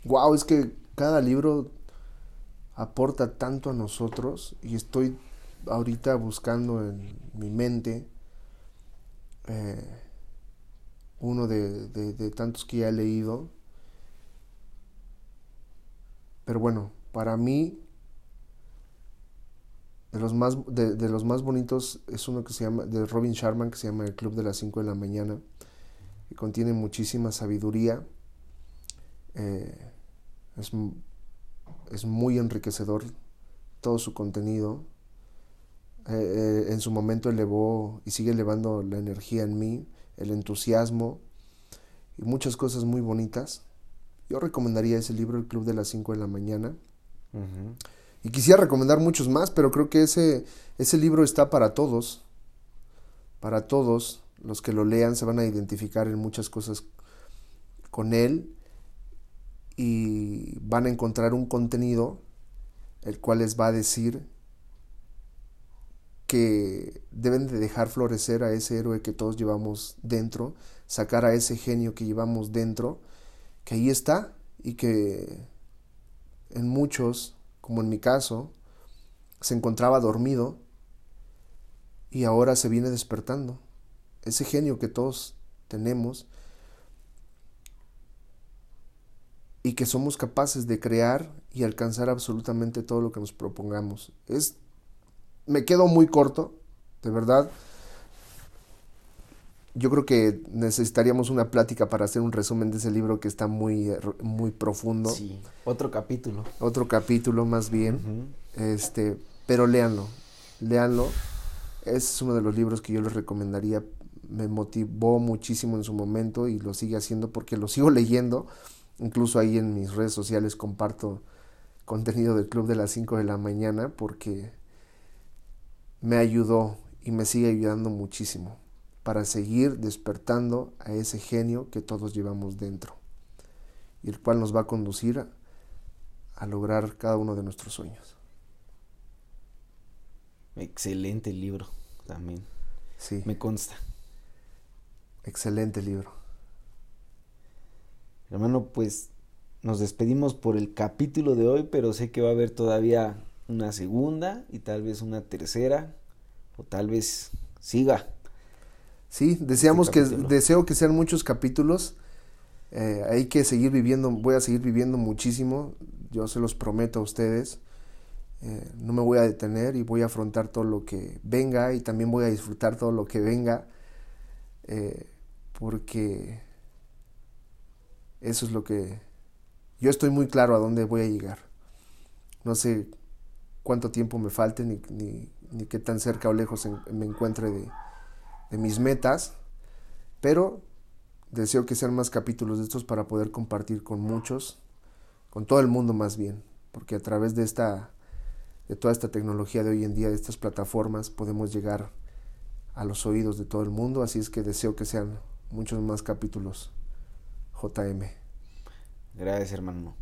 wow, mm, es que cada libro aporta tanto a nosotros y estoy ahorita buscando en mi mente eh, uno de, tantos que ya he leído. Pero bueno, para mí, de los más, de, los más bonitos es uno que se llama, de Robin Sharman, que se llama El Club de las 5 de la mañana, que contiene muchísima sabiduría. Eh, es, es muy enriquecedor todo su contenido. Eh, eh, en su momento elevó y sigue elevando la energía en mí, el entusiasmo y muchas cosas muy bonitas. Yo recomendaría ese libro, El Club de las 5 de la mañana. Y quisiera recomendar muchos más, pero creo que ese, ese libro está para todos. Para todos. Los que lo lean se van a identificar en muchas cosas con él y van a encontrar un contenido el cual les va a decir que deben de dejar florecer a ese héroe que todos llevamos dentro, sacar a ese genio que llevamos dentro, que ahí está y que en muchos, como en mi caso, se encontraba dormido y ahora se viene despertando. Ese genio que todos tenemos y que somos capaces de crear y alcanzar absolutamente todo lo que nos propongamos. Es me quedo muy corto, de verdad. Yo creo que necesitaríamos una plática para hacer un resumen de ese libro que está muy, muy profundo. Sí, otro capítulo. Otro capítulo más bien. Este, pero léanlo, léanlo. Es uno de los libros que yo les recomendaría. Me motivó muchísimo en su momento y lo sigue haciendo porque lo sigo leyendo. Incluso ahí en mis redes sociales comparto contenido del Club de las 5 de la mañana porque me ayudó y me sigue ayudando muchísimo para seguir despertando a ese genio que todos llevamos dentro y el cual nos va a conducir a, lograr cada uno de nuestros sueños. Excelente libro también. Sí. Me consta. Excelente libro. Hermano, pues nos despedimos por el capítulo de hoy, pero sé que va a haber todavía una segunda y tal vez una tercera o tal vez siga. Sí, deseamos este que deseo que sean muchos capítulos. Eh, hay que seguir viviendo, voy a seguir viviendo muchísimo, yo se los prometo a ustedes. Eh, no me voy a detener y voy a afrontar todo lo que venga y también voy a disfrutar todo lo que venga eh, porque eso es lo que yo estoy muy claro a dónde voy a llegar. No sé cuánto tiempo me falte ni, ni, qué tan cerca o lejos me encuentre de, de mis metas, pero deseo que sean más capítulos de estos para poder compartir con muchos, con todo el mundo más bien, porque a través de esta de toda esta tecnología de hoy en día, de estas plataformas, podemos llegar a los oídos de todo el mundo, así es que deseo que sean muchos más capítulos JM. Gracias, hermano.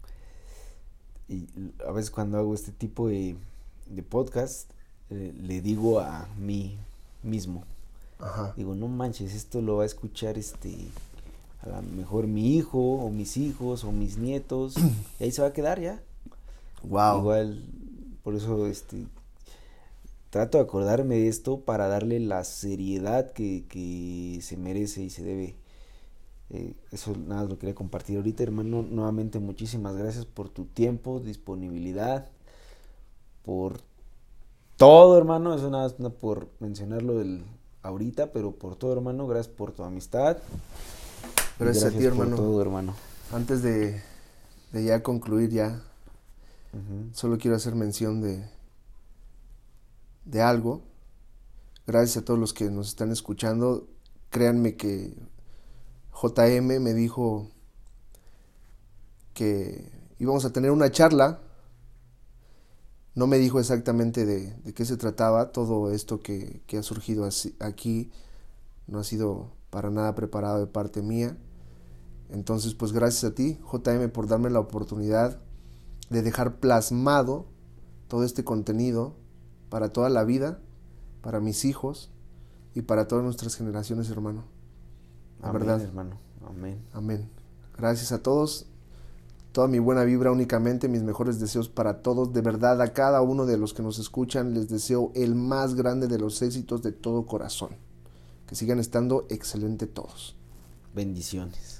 Y a veces cuando hago este tipo de, de podcast, eh, le digo a mí mismo. Digo, no manches, esto lo va a escuchar este a lo mejor mi hijo o mis hijos o mis nietos y ahí se va a quedar ya. Wow. Igual por eso este trato de acordarme de esto para darle la seriedad que, que se merece y se debe. Eh, eso nada lo quería compartir ahorita, hermano. Nuevamente muchísimas gracias por tu tiempo, disponibilidad, por todo, hermano. Eso nada, nada por mencionarlo del ahorita, pero por todo, hermano. Gracias por tu amistad. Gracias, a ti, hermano. Por todo, hermano. Antes de, de ya concluir, ya, solo quiero hacer mención de, de algo. Gracias a todos los que nos están escuchando. Créanme que JM me dijo que íbamos a tener una charla no me dijo exactamente de, qué se trataba, todo esto que, ha surgido aquí no ha sido para nada preparado de parte mía. Entonces, pues gracias a ti, JM, por darme la oportunidad de dejar plasmado todo este contenido para toda la vida, para mis hijos y para todas nuestras generaciones, hermano. La Amén, verdad. hermano. Amén. Amén. Gracias a todos. Toda mi buena vibra únicamente, mis mejores deseos para todos. De verdad, a cada uno de los que nos escuchan les deseo el más grande de los éxitos de todo corazón. Que sigan estando excelente todos. Bendiciones.